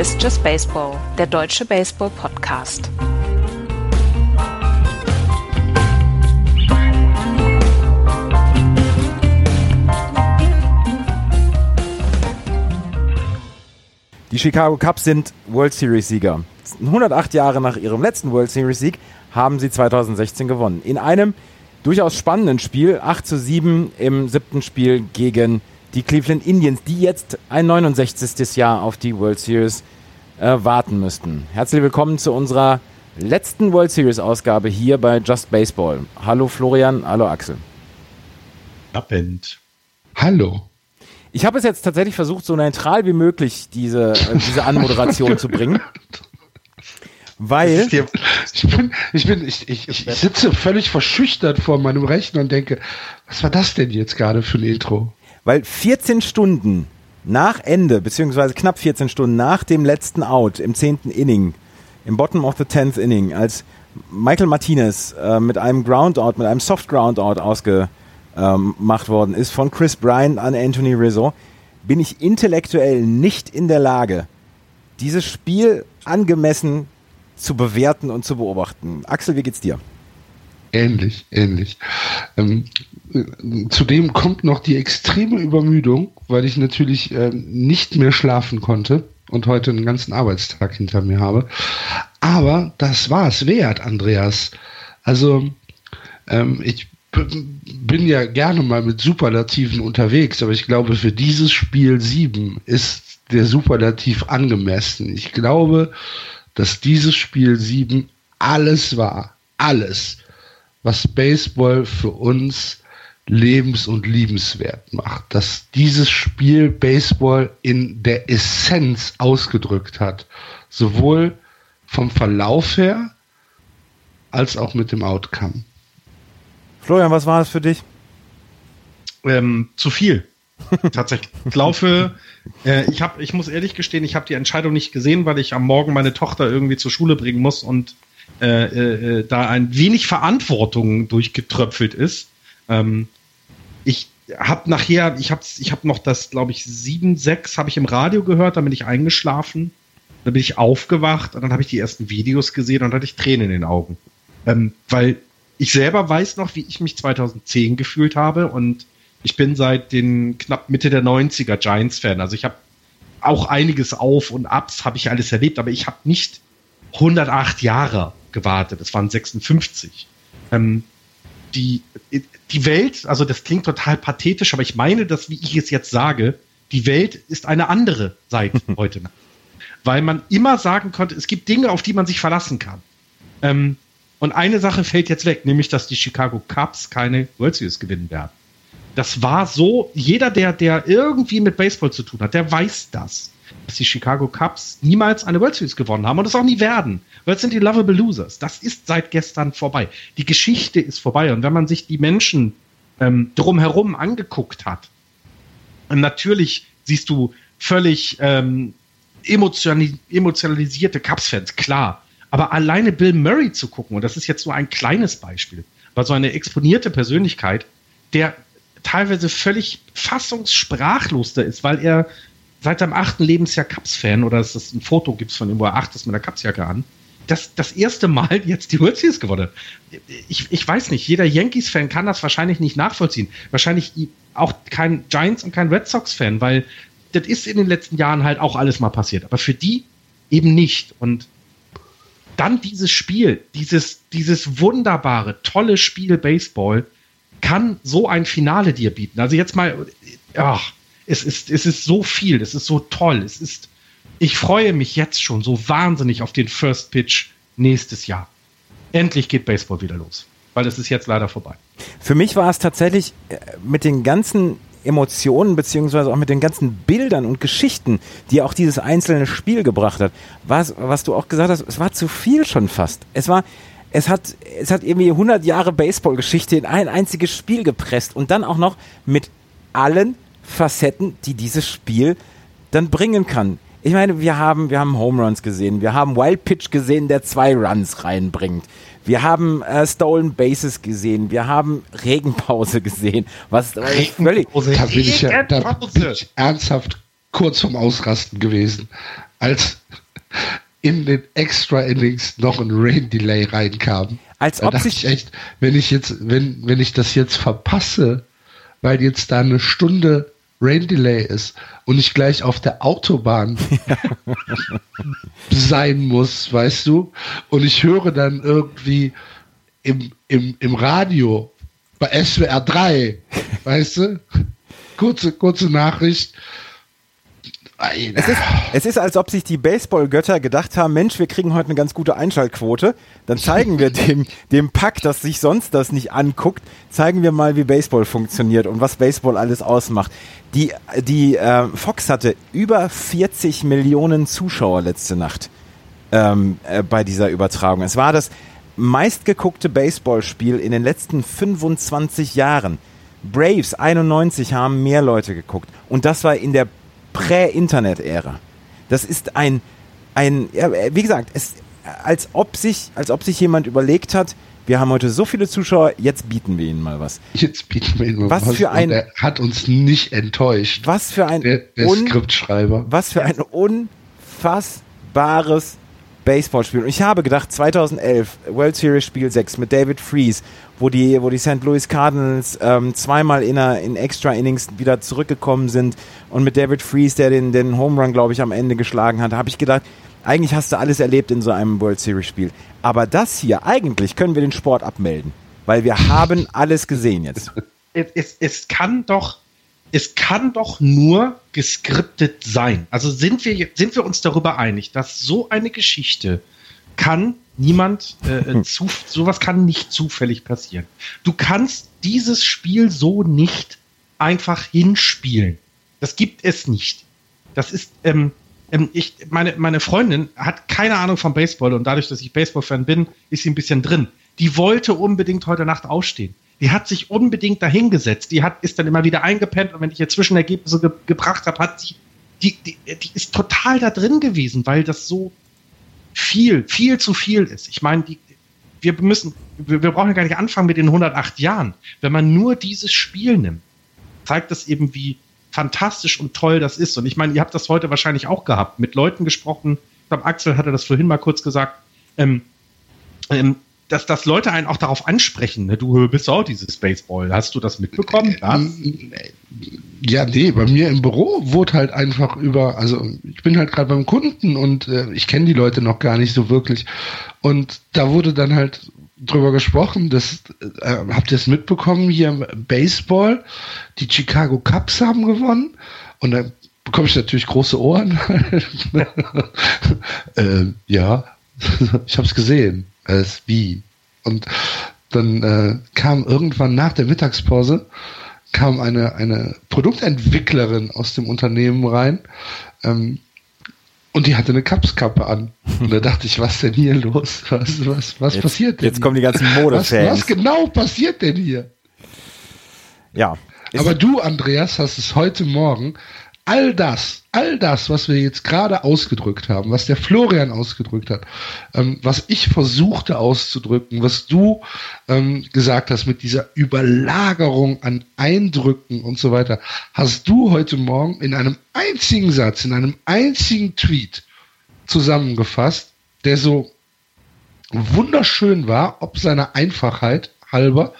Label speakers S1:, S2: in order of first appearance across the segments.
S1: Ist Just Baseball, der deutsche Baseball-Podcast.
S2: Die Chicago Cubs sind World Series Sieger. 108 Jahre nach ihrem letzten World Series Sieg haben sie 2016 gewonnen. In einem durchaus spannenden Spiel, 8 zu 7 im siebten Spiel gegen die Cleveland Indians, die jetzt ein 69. Jahr auf die World Series äh, warten müssten. Herzlich willkommen zu unserer letzten World Series Ausgabe hier bei Just Baseball. Hallo Florian, hallo Axel.
S3: Abend.
S4: Hallo.
S2: Ich habe es jetzt tatsächlich versucht, so neutral wie möglich diese, äh, diese Anmoderation zu bringen. Weil.
S4: Ich bin, ich bin, ich, ich, ich sitze völlig verschüchtert vor meinem Rechner und denke, was war das denn jetzt gerade für ein Intro?
S2: Weil 14 Stunden nach Ende, beziehungsweise knapp 14 Stunden nach dem letzten Out im zehnten Inning, im Bottom of the tenth Inning, als Michael Martinez äh, mit einem Groundout, mit einem Soft Groundout ausgemacht ähm, worden ist von Chris Bryant an Anthony Rizzo, bin ich intellektuell nicht in der Lage, dieses Spiel angemessen zu bewerten und zu beobachten. Axel, wie geht's dir?
S4: Ähnlich, ähnlich. Ähm, zudem kommt noch die extreme Übermüdung, weil ich natürlich ähm, nicht mehr schlafen konnte und heute einen ganzen Arbeitstag hinter mir habe. Aber das war es wert, Andreas. Also ähm, ich bin ja gerne mal mit Superlativen unterwegs, aber ich glaube, für dieses Spiel 7 ist der Superlativ angemessen. Ich glaube, dass dieses Spiel 7 alles war. Alles, was Baseball für uns lebens- und liebenswert macht. Dass dieses Spiel Baseball in der Essenz ausgedrückt hat. Sowohl vom Verlauf her als auch mit dem Outcome.
S2: Florian, was war es für dich?
S3: Ähm, zu viel. Tatsächlich. Ich laufe, äh, ich habe, ich muss ehrlich gestehen, ich habe die Entscheidung nicht gesehen, weil ich am Morgen meine Tochter irgendwie zur Schule bringen muss und äh, äh, da ein wenig Verantwortung durchgetröpfelt ist. Ähm, ich habe nachher, ich habe ich hab noch das, glaube ich, 7-6 habe ich im Radio gehört, dann bin ich eingeschlafen, dann bin ich aufgewacht und dann habe ich die ersten Videos gesehen und dann hatte ich Tränen in den Augen. Ähm, weil ich selber weiß noch, wie ich mich 2010 gefühlt habe und ich bin seit den knapp Mitte der 90er Giants-Fan. Also ich habe auch einiges auf und abs, habe ich alles erlebt, aber ich habe nicht 108 Jahre gewartet. Es waren 56. Ähm, die, die Welt, also das klingt total pathetisch, aber ich meine das, wie ich es jetzt sage, die Welt ist eine andere seit heute. Weil man immer sagen konnte, es gibt Dinge, auf die man sich verlassen kann. Ähm, und eine Sache fällt jetzt weg, nämlich, dass die Chicago Cubs keine World Series gewinnen werden. Das war so, jeder, der, der irgendwie mit Baseball zu tun hat, der weiß das. Dass die Chicago Cubs niemals eine World Series gewonnen haben und das auch nie werden. Weil es sind die Lovable Losers. Das ist seit gestern vorbei. Die Geschichte ist vorbei. Und wenn man sich die Menschen ähm, drumherum angeguckt hat, natürlich siehst du völlig ähm, emotionalisierte Cubs-Fans, klar. Aber alleine Bill Murray zu gucken, und das ist jetzt nur ein kleines Beispiel, war so eine exponierte Persönlichkeit, der teilweise völlig fassungssprachlos da ist, weil er seit seinem achten Lebensjahr Cups-Fan oder es ein Foto gibt von ihm, wo er acht ist mit einer Cupsjacke an, das, das erste Mal jetzt die World Series gewonnen. Ich, ich weiß nicht, jeder Yankees-Fan kann das wahrscheinlich nicht nachvollziehen. Wahrscheinlich auch kein Giants- und kein Red Sox-Fan, weil das ist in den letzten Jahren halt auch alles mal passiert. Aber für die eben nicht. Und dann dieses Spiel, dieses, dieses wunderbare, tolle Spiel Baseball, kann so ein Finale dir bieten. Also jetzt mal, ach, es ist, es ist so viel, es ist so toll, es ist, ich freue mich jetzt schon so wahnsinnig auf den First Pitch nächstes Jahr. Endlich geht Baseball wieder los, weil es ist jetzt leider vorbei.
S2: Für mich war es tatsächlich äh, mit den ganzen Emotionen beziehungsweise auch mit den ganzen Bildern und Geschichten, die auch dieses einzelne Spiel gebracht hat, was, was du auch gesagt hast, es war zu viel schon fast. Es war, es hat, es hat irgendwie 100 Jahre Baseballgeschichte in ein einziges Spiel gepresst und dann auch noch mit allen Facetten, die dieses Spiel dann bringen kann. Ich meine, wir haben, wir haben Home Runs gesehen, wir haben Wild Pitch gesehen, der zwei Runs reinbringt. Wir haben äh, Stolen Bases gesehen, wir haben Regenpause gesehen, was
S4: völlig. Da bin, ich ja, da bin ich ernsthaft kurz vorm Ausrasten gewesen. als in den Extra Innings noch ein Rain Delay reinkam.
S2: Als ob sich
S4: echt, wenn ich jetzt, wenn, wenn ich das jetzt verpasse, weil jetzt da eine Stunde Rain Delay ist und ich gleich auf der Autobahn sein muss, weißt du, und ich höre dann irgendwie im, im, im Radio bei SWR 3, weißt du, kurze, kurze Nachricht,
S2: es ist, es ist, als ob sich die Baseballgötter gedacht haben, Mensch, wir kriegen heute eine ganz gute Einschaltquote. Dann zeigen wir dem, dem Pack, das sich sonst das nicht anguckt, zeigen wir mal, wie Baseball funktioniert und was Baseball alles ausmacht. Die, die äh, Fox hatte über 40 Millionen Zuschauer letzte Nacht ähm, äh, bei dieser Übertragung. Es war das meistgeguckte Baseballspiel in den letzten 25 Jahren. Braves 91 haben mehr Leute geguckt. Und das war in der Prä-Internet-Ära. Das ist ein, ein, ja, wie gesagt, es, als ob sich, als ob sich jemand überlegt hat, wir haben heute so viele Zuschauer, jetzt bieten wir ihnen mal was.
S4: Jetzt bieten wir ihnen mal
S2: was. Was für ein,
S4: er hat uns nicht enttäuscht.
S2: Was für ein,
S4: der, der
S2: un,
S4: Skriptschreiber.
S2: Was für ein unfassbares Baseballspiel. Und ich habe gedacht, 2011, World Series Spiel 6 mit David Freeze, wo die, wo die St. Louis Cardinals ähm, zweimal in, einer, in Extra Innings wieder zurückgekommen sind und mit David Freeze, der den, den Home Run, glaube ich, am Ende geschlagen hat, habe ich gedacht, eigentlich hast du alles erlebt in so einem World Series Spiel. Aber das hier, eigentlich können wir den Sport abmelden, weil wir haben alles gesehen jetzt.
S3: Es, es, es kann doch es kann doch nur geskriptet sein. Also sind wir, sind wir uns darüber einig, dass so eine Geschichte kann niemand, äh, äh hm. zu, sowas kann nicht zufällig passieren. Du kannst dieses Spiel so nicht einfach hinspielen. Das gibt es nicht. Das ist, ähm, ähm, ich, meine, meine Freundin hat keine Ahnung vom Baseball und dadurch, dass ich Baseball-Fan bin, ist sie ein bisschen drin. Die wollte unbedingt heute Nacht aufstehen die hat sich unbedingt dahingesetzt. Die hat, ist dann immer wieder eingepennt und wenn ich ihr Zwischenergebnisse ge gebracht habe, hat sie, die, die, die ist total da drin gewesen, weil das so viel, viel zu viel ist. Ich meine, die, wir müssen, wir, wir brauchen ja gar nicht anfangen mit den 108 Jahren. Wenn man nur dieses Spiel nimmt, zeigt das eben, wie fantastisch und toll das ist. Und ich meine, ihr habt das heute wahrscheinlich auch gehabt, mit Leuten gesprochen. Ich glaube, Axel hatte das vorhin mal kurz gesagt. Ähm, ähm, dass, dass Leute einen auch darauf ansprechen. Ne? Du bist auch dieses Baseball. Hast du das mitbekommen? Ja,
S4: ja nee, bei mir im Büro wurde halt einfach über, also ich bin halt gerade beim Kunden und äh, ich kenne die Leute noch gar nicht so wirklich. Und da wurde dann halt drüber gesprochen, dass, äh, habt ihr es mitbekommen, hier Baseball, die Chicago Cubs haben gewonnen und dann bekomme ich natürlich große Ohren. äh, ja, ich habe es gesehen als wie. Und dann äh, kam irgendwann nach der Mittagspause kam eine, eine Produktentwicklerin aus dem Unternehmen rein ähm, und die hatte eine Kapskappe an. Und da dachte ich, was denn hier los? Was, was, was
S2: jetzt,
S4: passiert denn?
S2: Jetzt kommen die ganzen Modefans.
S4: Was, was genau passiert denn hier?
S2: Ja.
S4: Aber du, Andreas, hast es heute Morgen all das, all das, was wir jetzt gerade ausgedrückt haben, was der Florian ausgedrückt hat, ähm, was ich versuchte auszudrücken, was du ähm, gesagt hast mit dieser Überlagerung an Eindrücken und so weiter, hast du heute Morgen in einem einzigen Satz, in einem einzigen Tweet zusammengefasst, der so wunderschön war, ob seiner Einfachheit halber,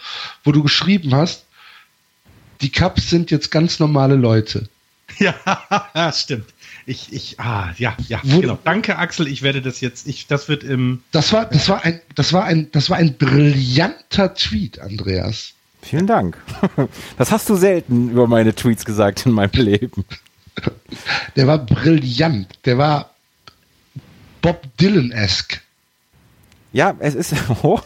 S4: wo du geschrieben hast, die Cups sind jetzt ganz normale Leute.
S3: Ja, stimmt. Ich, ich, ah, ja, ja, Wo, genau. Danke, Axel. Ich werde das jetzt, ich, das wird im.
S4: Das war, das war ein, das war ein, das war ein brillanter Tweet, Andreas.
S2: Vielen Dank. Das hast du selten über meine Tweets gesagt in meinem Leben.
S4: Der war brillant. Der war Bob Dylan-esque.
S2: Ja, es ist, oh,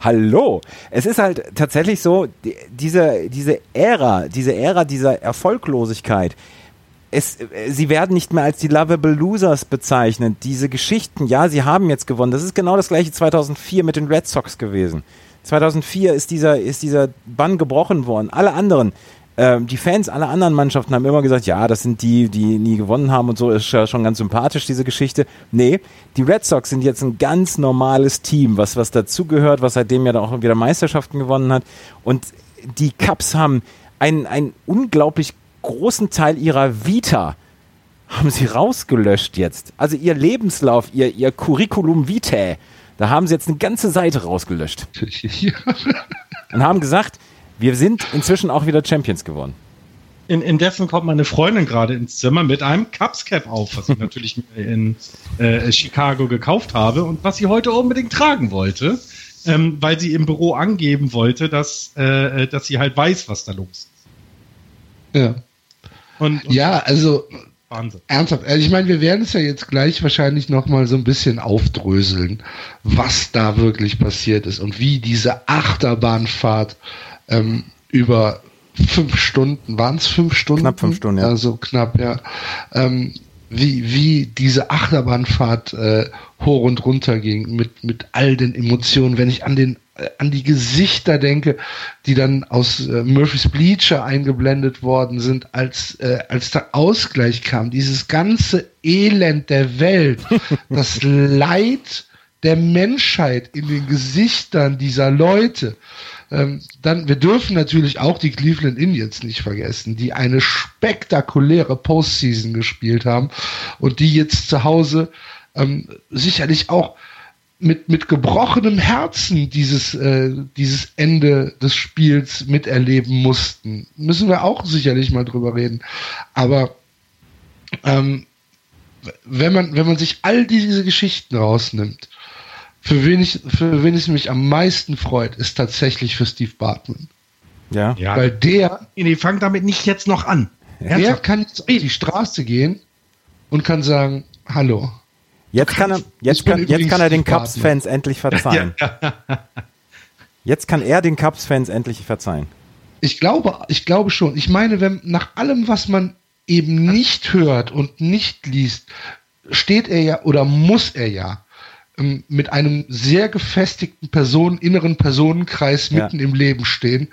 S2: hallo, es ist halt tatsächlich so, die, diese, diese Ära, diese Ära dieser Erfolglosigkeit, es, sie werden nicht mehr als die Lovable Losers bezeichnet. Diese Geschichten, ja, sie haben jetzt gewonnen. Das ist genau das gleiche 2004 mit den Red Sox gewesen. 2004 ist dieser, ist dieser Bann gebrochen worden. Alle anderen, ähm, die Fans aller anderen Mannschaften haben immer gesagt, ja, das sind die, die nie gewonnen haben und so, ist ja schon ganz sympathisch, diese Geschichte. Nee, die Red Sox sind jetzt ein ganz normales Team, was, was dazugehört, was seitdem ja auch wieder Meisterschaften gewonnen hat. Und die Cubs haben einen, einen unglaublich großen Teil ihrer Vita haben sie rausgelöscht jetzt. Also ihr Lebenslauf, ihr, ihr Curriculum vitae, da haben sie jetzt eine ganze Seite rausgelöscht.
S4: Ja.
S2: Und haben gesagt, wir sind inzwischen auch wieder Champions geworden.
S3: In, indessen kommt meine Freundin gerade ins Zimmer mit einem Cups Cap auf, was ich natürlich in äh, Chicago gekauft habe und was sie heute unbedingt tragen wollte, ähm, weil sie im Büro angeben wollte, dass, äh, dass sie halt weiß, was da los ist.
S4: Ja.
S3: Und, und
S4: Ja, also
S3: Wahnsinn.
S4: ernsthaft. Also ich meine, wir werden es ja jetzt gleich wahrscheinlich noch mal so ein bisschen aufdröseln, was da wirklich passiert ist und wie diese Achterbahnfahrt ähm, über fünf Stunden, waren es fünf Stunden?
S2: Knapp fünf Stunden, ja.
S4: Also knapp, ja. Ähm, wie, wie diese Achterbahnfahrt äh, hoch und runter ging mit, mit all den Emotionen, wenn ich an den äh, an die Gesichter denke, die dann aus äh, Murphys Bleacher eingeblendet worden sind, als, äh, als der Ausgleich kam. Dieses ganze Elend der Welt, das Leid der Menschheit in den Gesichtern dieser Leute. Ähm, dann, wir dürfen natürlich auch die Cleveland Indians nicht vergessen, die eine spektakuläre Postseason gespielt haben und die jetzt zu Hause ähm, sicherlich auch mit, mit gebrochenem Herzen dieses, äh, dieses Ende des Spiels miterleben mussten. Müssen wir auch sicherlich mal drüber reden. Aber ähm, wenn man, wenn man sich all diese Geschichten rausnimmt, für wen, ich, für wen es mich am meisten freut, ist tatsächlich für Steve Bartman.
S2: Ja.
S3: Ja,
S4: Weil der,
S3: nee, fang damit nicht jetzt noch an.
S4: der
S3: Ernsthaft?
S4: kann jetzt auf die Straße gehen und kann sagen, hallo.
S2: Jetzt kann er, jetzt kann, jetzt kann er den. Cubs-Fans endlich verzeihen. Jetzt kann er den Cubs-Fans endlich verzeihen.
S4: Ich glaube, ich glaube schon. Ich meine, wenn nach allem, was man eben nicht hört und nicht liest, steht er ja oder muss er ja mit einem sehr gefestigten Personen, inneren Personenkreis
S2: Ja.
S4: mitten im Leben stehen.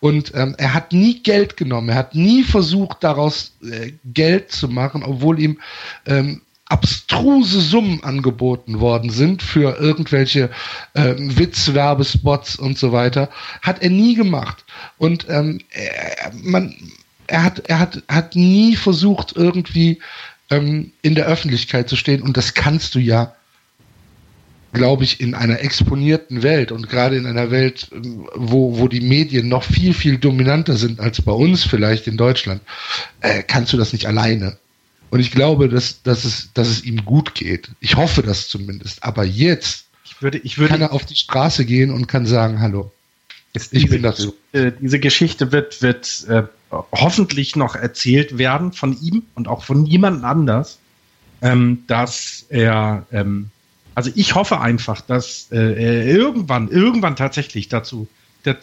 S4: Und ähm, er hat nie Geld genommen. Er hat nie versucht, daraus äh, Geld zu machen, obwohl ihm ähm, abstruse Summen angeboten worden sind für irgendwelche ähm, Witzwerbespots und so weiter, hat er nie gemacht. Und ähm, er, man, er hat, er hat, hat nie versucht, irgendwie ähm, in der Öffentlichkeit zu stehen. Und das kannst du ja, glaube ich, in einer exponierten Welt und gerade in einer Welt, wo, wo die Medien noch viel, viel dominanter sind als bei uns vielleicht in Deutschland, äh, kannst du das nicht alleine. Und ich glaube, dass, dass, es, dass es ihm gut geht. Ich hoffe das zumindest. Aber jetzt
S3: Ich würde, ich würde,
S4: kann er auf die Straße gehen und kann sagen, hallo. Ich
S3: diese,
S4: bin dazu.
S3: Äh, diese Geschichte wird, wird äh, hoffentlich noch erzählt werden von ihm und auch von niemand anders, ähm, dass er, ähm, also ich hoffe einfach, dass äh, er irgendwann, irgendwann tatsächlich dazu, der,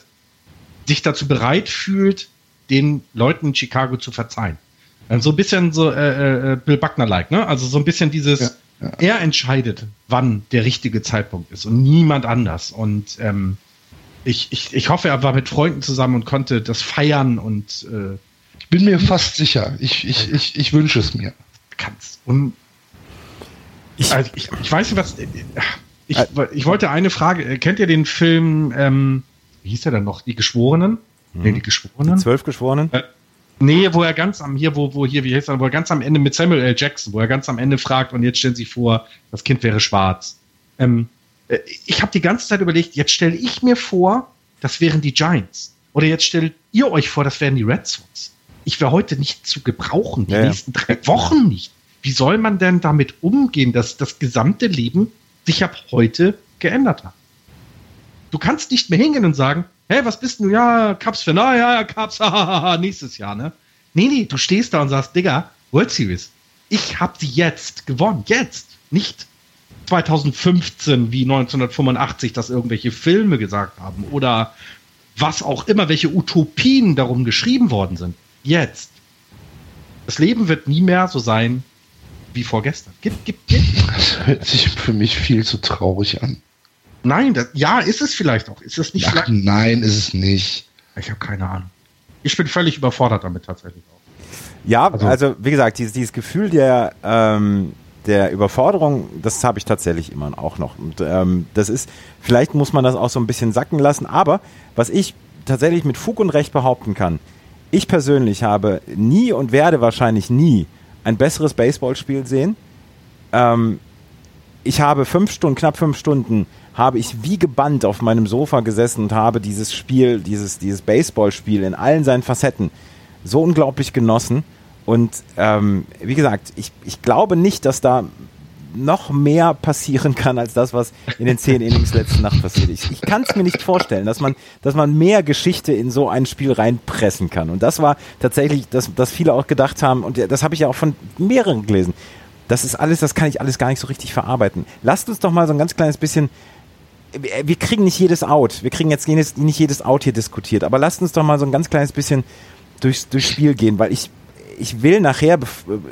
S3: sich dazu bereit fühlt, den Leuten in Chicago zu verzeihen. Ähm, so ein bisschen so äh, äh, Bill Buckner-like, ne? Also so ein bisschen dieses,
S4: Ja, ja.
S3: er entscheidet, wann der richtige Zeitpunkt ist und niemand anders. Und ähm, ich, ich, ich hoffe, er war mit Freunden zusammen und konnte das feiern und äh,
S4: Ich bin mir fast sicher. Ich, ich, ich, ich wünsche es mir.
S3: kannst. Und
S2: Ich-
S3: also ich, ich weiß nicht, was. Ich,
S2: Ä-
S3: ich wollte eine Frage. äh, Kennt ihr den Film, ähm, wie hieß der denn noch? Die Geschworenen? Nee, die Geschworenen?
S2: Die zwölf Geschworenen?
S3: Äh, nee, wo er ganz am, hier, wo, wo, hier, wie heißt er, wo er ganz am Ende mit Samuel L. Jackson, wo er ganz am Ende fragt und jetzt stellen Sie vor, das Kind wäre schwarz. Ähm, äh, ich habe die ganze Zeit überlegt, jetzt stelle ich mir vor, das wären die Giants. Oder jetzt stellt ihr euch vor, das wären die Red Sox. Ich wäre heute nicht zu gebrauchen, die
S2: ja.
S3: nächsten drei Wochen nicht. Wie soll man denn damit umgehen, dass das gesamte Leben sich ab heute geändert hat? Du kannst nicht mehr hingehen und sagen, hey, was bist du? Ja, Cups für, na ja, Cups, hahaha, nächstes Jahr, ne? Nee, nee, du stehst da und sagst, Digga, World Series, ich hab sie jetzt gewonnen, jetzt, nicht 2015 wie 1985, dass irgendwelche Filme gesagt haben oder was auch immer, welche Utopien darum geschrieben worden sind. Jetzt. Das Leben wird nie mehr so sein wie vorgestern. Gib, gib, gib.
S4: Das hört sich für mich viel zu traurig an.
S3: Nein, das, ja, ist es vielleicht auch. Ist es nicht
S4: Ach,
S3: vielleicht?
S4: nein, ist es nicht.
S3: Ich habe keine Ahnung. Ich bin völlig überfordert damit tatsächlich auch.
S2: Ja,
S4: Also-
S2: also, wie gesagt, dieses, dieses Gefühl der, ähm, der Überforderung, das habe ich tatsächlich immer auch noch. Und ähm, das ist, vielleicht muss man das auch so ein bisschen sacken lassen, aber was ich tatsächlich mit Fug und Recht behaupten kann, ich persönlich habe nie und werde wahrscheinlich nie ein besseres Baseballspiel sehen. Ähm, ich habe fünf Stunden, knapp fünf Stunden, habe ich wie gebannt auf meinem Sofa gesessen und habe dieses Spiel, dieses, dieses Baseballspiel in allen seinen Facetten so unglaublich genossen. Und ähm, wie gesagt, ich, ich glaube nicht, dass da noch mehr passieren kann als das, was in den zehn Innings letzten Nacht passiert. Ich, ich kann es mir nicht vorstellen, dass man, dass man mehr Geschichte in so ein Spiel reinpressen kann. Und das war tatsächlich, dass, dass viele auch gedacht haben, und das habe ich ja auch von mehreren gelesen. Das ist alles, das kann ich alles gar nicht so richtig verarbeiten. Lasst uns doch mal so ein ganz kleines bisschen wir kriegen nicht jedes Out. Wir kriegen jetzt nicht jedes Out hier diskutiert. Aber lasst uns doch mal so ein ganz kleines bisschen durchs, durchs Spiel gehen, weil ich, ich will nachher,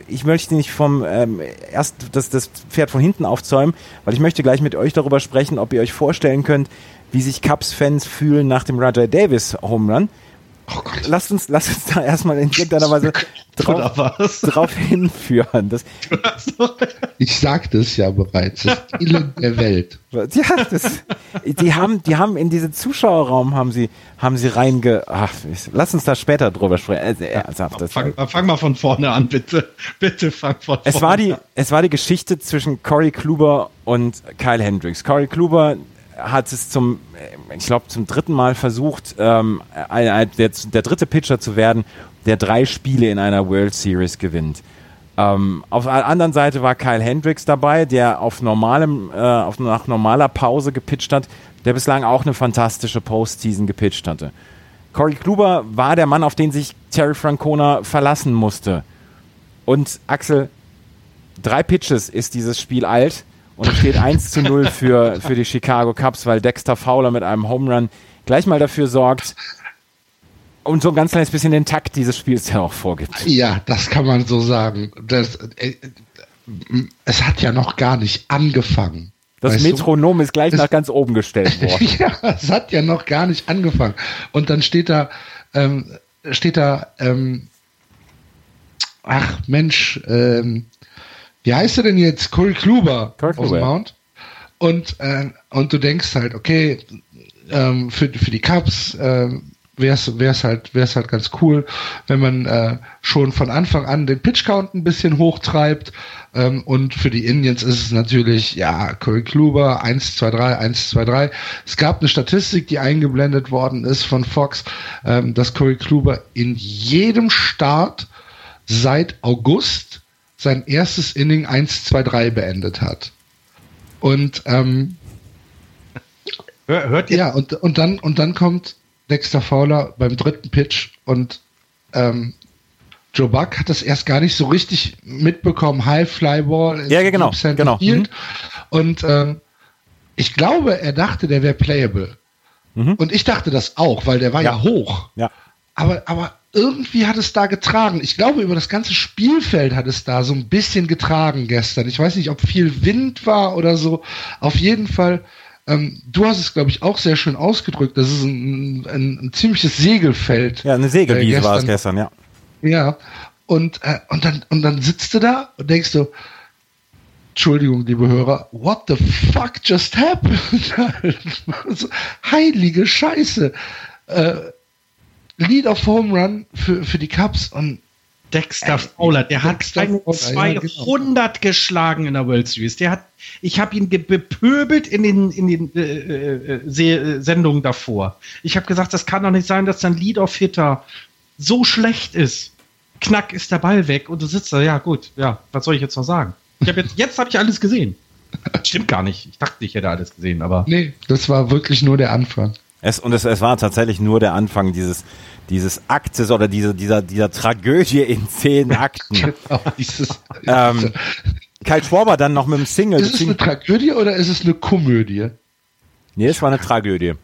S2: ich möchte nicht vom ähm, erst das, das Pferd von hinten aufzäumen, weil ich möchte gleich mit euch darüber sprechen, ob ihr euch vorstellen könnt, wie sich Cubs-Fans fühlen nach dem Rajay Davis Home Run. Oh Gott. Lasst uns, lasst uns da erstmal in irgendeiner Weise drauf, drauf hinführen. Das,
S4: ich sagte es ja bereits, das Elend der Welt.
S2: Ja, das, die haben, die haben in diesen Zuschauerraum haben sie, haben sie reinge, ach, lass uns da später drüber sprechen. Also,
S3: ernsthaft, das fang, fang, mal von vorne an, bitte. Bitte fang von
S2: es vorne war die, Es war die Geschichte zwischen Corey Kluber und Kyle Hendricks. Corey Kluber hat es zum, ich glaube, zum dritten Mal versucht, ähm, der, der, dritte Pitcher zu werden, der drei Spiele in einer World Series gewinnt. Ähm, auf der anderen Seite war Kyle Hendricks dabei, der auf normalem, äh, auf, nach normaler Pause gepitcht hat, der bislang auch eine fantastische Postseason gepitcht hatte. Corey Kluber war der Mann, auf den sich Terry Francona verlassen musste. Und Axel, drei Pitches ist dieses Spiel alt und es steht 1 zu 0 für, für die Chicago Cubs, weil Dexter Fowler mit einem Home Run gleich mal dafür sorgt und so ein ganz kleines bisschen den Takt dieses Spiels ja auch vorgibt.
S4: Ja, das kann man so sagen. Das, äh, es hat ja noch gar nicht angefangen.
S2: Das Metronom du? ist gleich es, nach ganz oben gestellt worden.
S4: ja, es hat ja noch gar nicht angefangen. Und dann steht da, ähm, steht da, ähm, ach Mensch, ähm, wie heißt er denn jetzt? Corey Kluber
S2: Corey aus dem Mount.
S4: Und, äh, und du denkst halt, okay, ähm, für, für die Cubs äh, wäre es halt, wär's halt ganz cool, wenn man äh, schon von Anfang an den Pitch-Count ein bisschen hochtreibt. Ähm, und für die Indians ist es natürlich, ja, Corey Kluber, 1, 2, 3, 1, 2, 3. Es gab eine Statistik, die eingeblendet worden ist von Fox, ähm, dass Corey Kluber in jedem Start seit August sein erstes Inning 1, 2, 3 beendet hat. Und ähm, hört ihr? Ja, und, und, dann, und dann kommt Dexter Fowler beim dritten Pitch und ähm, Joe Buck hat das erst gar nicht so richtig mitbekommen. High Fly Ball
S2: ja, genau, genau. Mhm.
S4: Und ähm, ich glaube, er dachte, der wäre playable. Mhm. Und ich dachte das auch, weil der war ja, ja hoch.
S2: Ja.
S4: Aber, aber irgendwie hat es da getragen. Ich glaube, über das ganze Spielfeld hat es da so ein bisschen getragen gestern. Ich weiß nicht, ob viel Wind war oder so. Auf jeden Fall, ähm, du hast es, glaube ich, auch sehr schön ausgedrückt. Das ist ein, ein, ein ziemliches Segelfeld.
S2: Ja, eine Segelwiese äh, war es gestern, ja.
S4: Ja. Und, äh, und, dann, und dann sitzt du da und denkst du, Entschuldigung, liebe Hörer, what the fuck just happened? Heilige Scheiße. Äh, Lead of Home Run für, für die Cubs und
S3: Dexter äh, Fowler, der Dexter hat 200 ja, genau. geschlagen in der World Series. Der hat, ich habe ihn bepöbelt in den, in den äh, äh, äh Sendungen davor. Ich habe gesagt, das kann doch nicht sein, dass dein Lead of Hitter so schlecht ist. Knack ist der Ball weg und du sitzt da. Ja gut, ja, was soll ich jetzt noch sagen? Ich habe jetzt, jetzt habe ich alles gesehen. Stimmt gar nicht. Ich dachte, ich hätte alles gesehen, aber
S4: nee, das war wirklich nur der Anfang.
S2: Es, und es, es war tatsächlich nur der Anfang dieses, dieses Aktes oder diese, dieser, dieser Tragödie in zehn Akten. genau, dieses, ähm, Kai Schwaber dann noch mit dem Single.
S4: Ist es eine Tragödie oder ist es eine Komödie?
S2: Nee, es war eine Tragödie.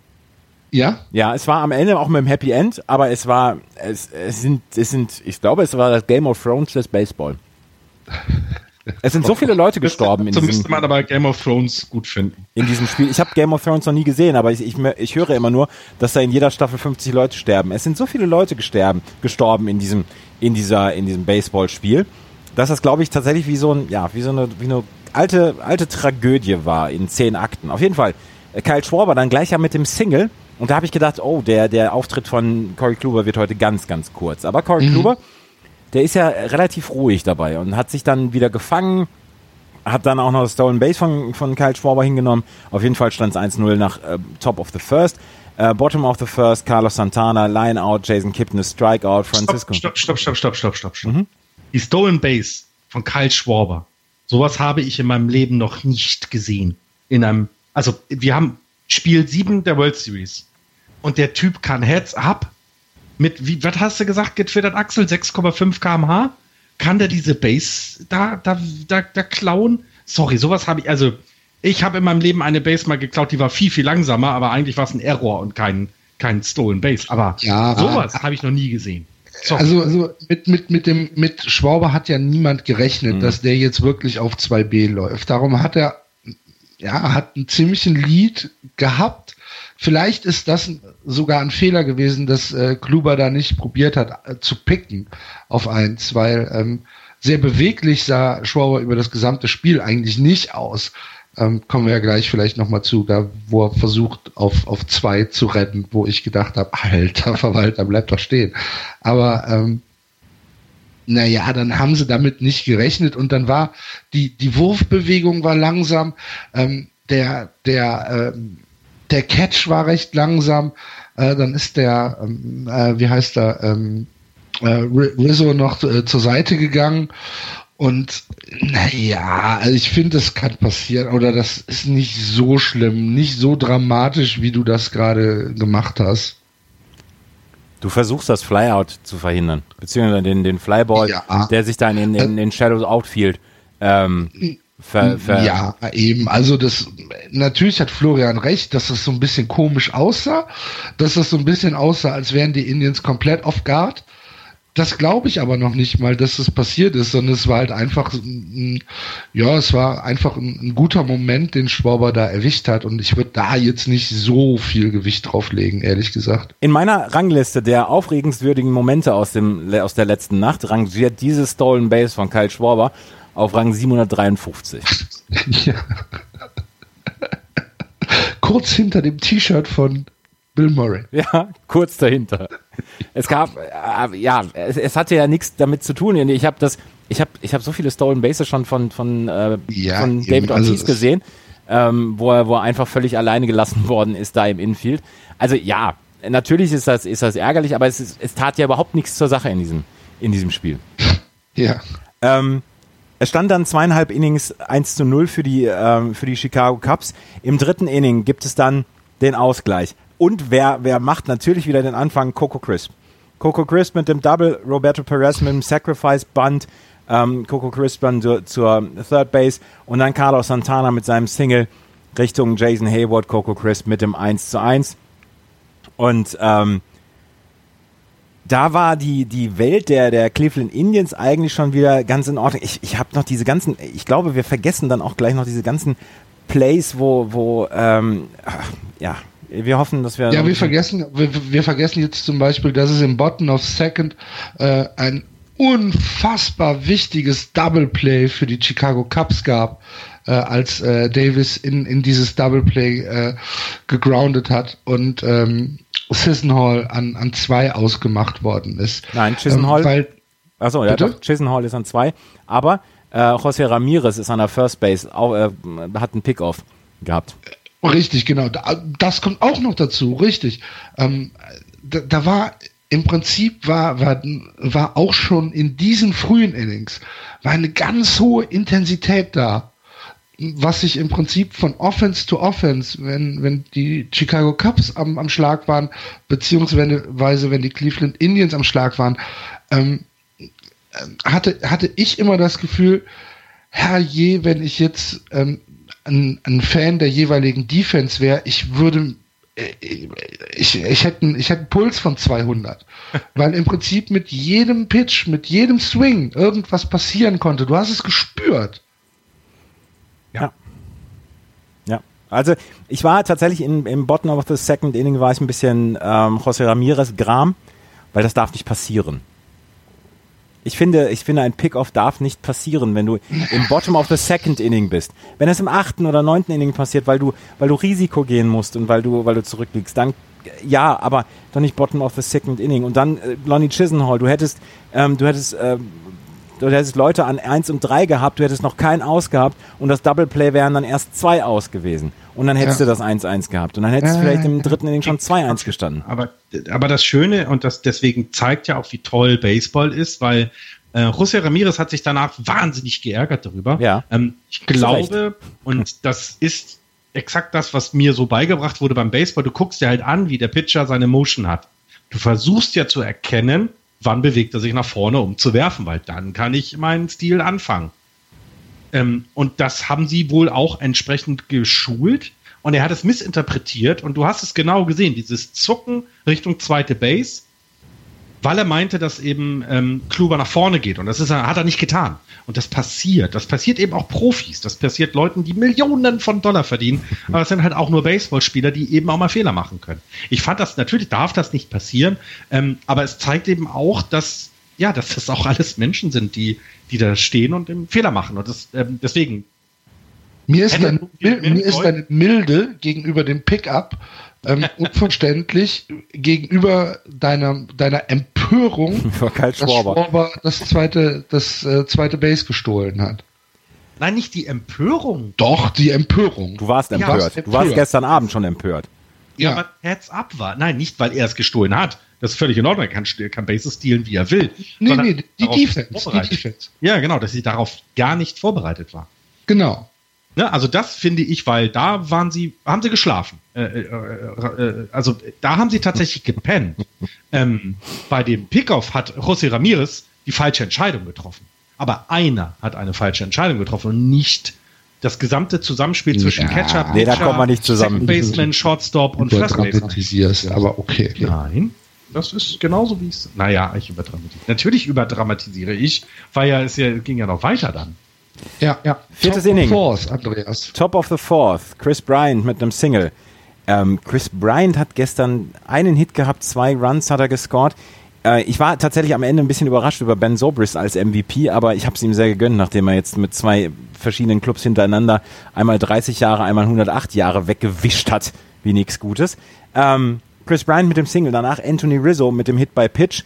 S4: Ja?
S2: Ja, es war am Ende auch mit dem Happy End, aber es war, es, es sind, es sind, ich glaube, es war das Game of Thrones des Baseball. Es sind so viele Leute gestorben.
S3: So müsste man aber Game of Thrones gut finden.
S2: In diesem Spiel. Ich habe Game of Thrones noch nie gesehen, aber ich, ich, ich, höre immer nur, dass da in jeder Staffel 50 Leute sterben. Es sind so viele Leute gesterben, gestorben in diesem, in dieser, in diesem Baseballspiel, dass das, glaube ich, tatsächlich wie so ein, ja, wie so eine, wie eine alte, alte Tragödie war in zehn Akten. Auf jeden Fall. Äh, Kyle Schwarber dann gleich ja mit dem Single. Und da habe ich gedacht, oh, der, der Auftritt von Corey Kluber wird heute ganz, ganz kurz. Aber Corey mhm. Kluber der ist ja relativ ruhig dabei und hat sich dann wieder gefangen, hat dann auch noch das Stolen Base von, von Kyle Schwarber hingenommen. Auf jeden Fall stand es 1-0 nach äh, Top of the First. Äh, bottom of the First, Carlos Santana, Line Out, Jason Kipnis, Strikeout, Francisco.
S3: Stopp, stopp, stopp, stopp, stopp, stopp, stopp. Mhm. Die Stolen Base von Kyle Schwarber. Sowas habe ich in meinem Leben noch nicht gesehen. In einem, also wir haben Spiel 7 der World Series. Und der Typ kann Heads up mit, wie, was hast du gesagt, getwittert, Axel, 6,5 kmh? Kann der diese Base da, da, da, da klauen? Sorry, sowas habe ich, also ich habe in meinem Leben eine Base mal geklaut, die war viel, viel langsamer, aber eigentlich war es ein Error und kein, kein Stolen Base. Aber ja, sowas habe ich noch nie gesehen.
S4: Sorry. Also, also mit, mit, mit dem, mit Schwauber hat ja niemand gerechnet, mhm. dass der jetzt wirklich auf 2B läuft. Darum hat er, ja, hat einen ziemlichen Lead gehabt. Vielleicht ist das sogar ein Fehler gewesen, dass äh, Kluber da nicht probiert hat äh, zu picken auf eins, weil ähm, sehr beweglich sah Schwauber über das gesamte Spiel eigentlich nicht aus. Ähm, kommen wir ja gleich vielleicht nochmal zu, da wo er versucht auf, auf zwei zu retten, wo ich gedacht habe, alter Verwalter, bleib doch stehen. Aber ähm, naja, dann haben sie damit nicht gerechnet und dann war die, die Wurfbewegung war langsam, ähm, der, der, ähm, der Catch war recht langsam, äh, dann ist der, ähm, äh, wie heißt er, ähm, äh, Rizzo noch äh, zur Seite gegangen und naja, also ich finde, das kann passieren oder das ist nicht so schlimm, nicht so dramatisch, wie du das gerade gemacht hast.
S2: Du versuchst das Flyout zu verhindern, beziehungsweise den, den Flyball, ja. der sich dann in, in, in Shadows Outfield ähm,
S4: ver, ver Ja, eben. Also das natürlich hat Florian recht, dass das so ein bisschen komisch aussah, dass das so ein bisschen aussah, als wären die Indians komplett off guard. Das glaube ich aber noch nicht mal, dass das passiert ist, sondern es war halt einfach, ein, ja, es war einfach ein, ein, guter Moment, den Schwaber da erwischt hat und ich würde da jetzt nicht so viel Gewicht drauflegen, ehrlich gesagt.
S2: In meiner Rangliste der aufregenswürdigen Momente aus, dem, aus der letzten Nacht rangiert diese Stolen Base von Kyle Schwaber auf Rang 753. ja.
S4: Kurz hinter dem T-Shirt von Bill Murray.
S2: Ja, kurz dahinter. Es gab, äh, ja, es, es, hatte ja nichts damit zu tun. Ich habe das, ich habe, ich habe so viele Stolen Bases schon von von, äh, ja, von David also Ortiz gesehen, ähm, wo er, wo er einfach völlig alleine gelassen worden ist da im Infield. Also ja, natürlich ist das, ist das ärgerlich, aber es, ist, es tat ja überhaupt nichts zur Sache in diesem, in diesem Spiel.
S4: Ja.
S2: Ähm, es stand dann zweieinhalb Innings 1 zu 0 für die, ähm, für die Chicago Cubs. Im dritten Inning gibt es dann den Ausgleich. Und wer, wer macht natürlich wieder den Anfang? Coco Crisp. Coco Crisp mit dem Double, Roberto Perez mit dem Sacrifice Bunt, ähm, Coco Crisp dann zur, zur Third Base und dann Carlos Santana mit seinem Single Richtung Jason Hayward, Coco Crisp mit dem 1 zu 1. Und ähm, da war die, die Welt der, der Cleveland Indians eigentlich schon wieder ganz in Ordnung. Ich, ich habe noch diese ganzen, ich glaube, wir vergessen dann auch gleich noch diese ganzen Plays, wo, wo ähm, ja, wir hoffen, dass wir.
S4: Ja, wir vergessen, wir, wir, vergessen jetzt zum Beispiel, dass es im Bottom of Second äh, ein unfassbar wichtiges Double Play für die Chicago Cubs gab, äh, als äh, Davis in, in dieses Double Play äh, gegroundet hat und ähm, Hall an, an zwei ausgemacht worden ist.
S2: Nein, Chisenhall. Ähm, achso, ja, doch, Chisenhall ist an zwei, aber äh, José Ramirez ist an der First Base, auch, äh, hat einen Pickoff gehabt.
S4: Richtig, genau. Das kommt auch noch dazu, richtig. Ähm, da, da, war im Prinzip war, war, war auch schon in diesen frühen Innings war eine ganz hohe Intensität da, was sich im Prinzip von Offense to Offense, wenn, wenn die Chicago Cubs am, am Schlag waren, beziehungsweise wenn die Cleveland Indians am Schlag waren, ähm, hatte, hatte ich immer das Gefühl, herrje, wenn ich jetzt ähm, ein, ein Fan der jeweiligen Defense wäre, ich würde äh, ich, ich, hätte, ich hätte einen Puls von 200. Weil im Prinzip mit jedem Pitch, mit jedem Swing irgendwas passieren konnte. Du hast es gespürt.
S2: Ja. Ja. Also ich war tatsächlich in, im Bottom of the Second Inning war ich ein bisschen ähm, José Ramirez Gram, weil das darf nicht passieren. Ich finde, ich finde, ein Pick-off darf nicht passieren, wenn du im Bottom of the Second Inning bist. Wenn es im achten oder neunten Inning passiert, weil du, weil du Risiko gehen musst und weil du, weil du zurückliegst, dann ja, aber doch nicht Bottom of the Second Inning. Und dann äh, Lonnie Chisenhall, du hättest, ähm, du hättest, äh, du hättest Leute an 1 und 3 gehabt, du hättest noch keinen aus gehabt und das Double Play wären dann erst zwei aus gewesen. Und dann hättest
S4: Ja.
S2: du das 1-1 gehabt. Und dann hättest du
S4: Ja,
S2: vielleicht im dritten Inning schon 2-1 gestanden.
S3: Aber, aber das Schöne und das deswegen zeigt ja auch, wie toll Baseball ist, weil äh, José Ramirez hat sich danach wahnsinnig geärgert darüber.
S2: Ja.
S3: Ähm, ich glaube, und das ist exakt das, was mir so beigebracht wurde beim Baseball. Du guckst dir halt an, wie der Pitcher seine Motion hat. Du versuchst ja zu erkennen, wann bewegt er sich nach vorne, um zu werfen, weil dann kann ich meinen Stil anfangen. Ähm, und das haben sie wohl auch entsprechend geschult. Und er hat es missinterpretiert und du hast es genau gesehen, dieses Zucken Richtung zweite Base, weil er meinte, dass eben ähm, Kluber nach vorne geht. Und das ist hat er nicht getan. Und das passiert. Das passiert eben auch Profis. Das passiert Leuten, die Millionen von Dollar verdienen. Aber es sind halt auch nur Baseballspieler, die eben auch mal Fehler machen können. Ich fand das, natürlich darf das nicht passieren, ähm, aber es zeigt eben auch, dass, ja, dass das auch alles Menschen sind, die, die da stehen und eben Fehler machen. Und das, ähm, deswegen,
S4: Mir ist, deine, Mil- mir ist deine Milde gegenüber dem Pickup ähm, unverständlich gegenüber deiner, deiner Empörung, dass
S2: Schwarber.
S4: Schwarber das zweite, das äh, zweite Base gestohlen hat.
S3: nein, nicht die Empörung.
S4: Doch, die Empörung.
S2: Du warst
S3: Ja,
S2: empört.
S4: warst
S2: Du warst
S4: empört.
S2: gestern Abend schon empört.
S3: Ja,
S4: Ja.
S3: aber Heads up war. Nein, nicht, weil er es gestohlen hat. Das ist völlig in Ordnung. Er kann, kann Bases stehlen, wie er will.
S4: Nee, nee, die Defense, die. Defense.
S3: Ja, genau, dass sie darauf gar nicht vorbereitet war.
S4: Genau.
S3: Ne, also das finde ich, weil da waren sie, haben sie geschlafen. Äh, äh, äh, also da haben sie tatsächlich gepennt. ähm, bei dem Pickoff hat José Ramirez die falsche Entscheidung getroffen. Aber einer hat eine falsche Entscheidung getroffen und nicht das gesamte Zusammenspiel zwischen
S4: Ja.
S3: Catcher,
S2: Nee, da
S3: Pitcher,
S2: kommt man nicht zusammen.
S3: Second Baseman, Shortstop und First Baseman.
S4: Überdramatisierst, aber okay.
S3: Nein, das ist genauso wie es. Naja, ich überdramatisiere. Natürlich überdramatisiere ich, weil ja es ja, ging ja noch weiter dann.
S4: Ja, ja.
S2: Viertes
S4: Top
S2: Inning.
S4: Fourth, Andreas.
S2: Top of the Fourth, Chris Bryant mit einem Single. Ähm, Chris Bryant hat gestern einen Hit gehabt, zwei Runs hat er gescored. Äh, ich war tatsächlich am Ende ein bisschen überrascht über Ben Zobrist als MVP, aber ich habe es ihm sehr gegönnt, nachdem er jetzt mit zwei verschiedenen Clubs hintereinander einmal 30 Jahre, einmal 108 Jahre weggewischt hat, wie nichts Gutes. Ähm, Chris Bryant mit dem Single, danach Anthony Rizzo mit dem Hit by Pitch.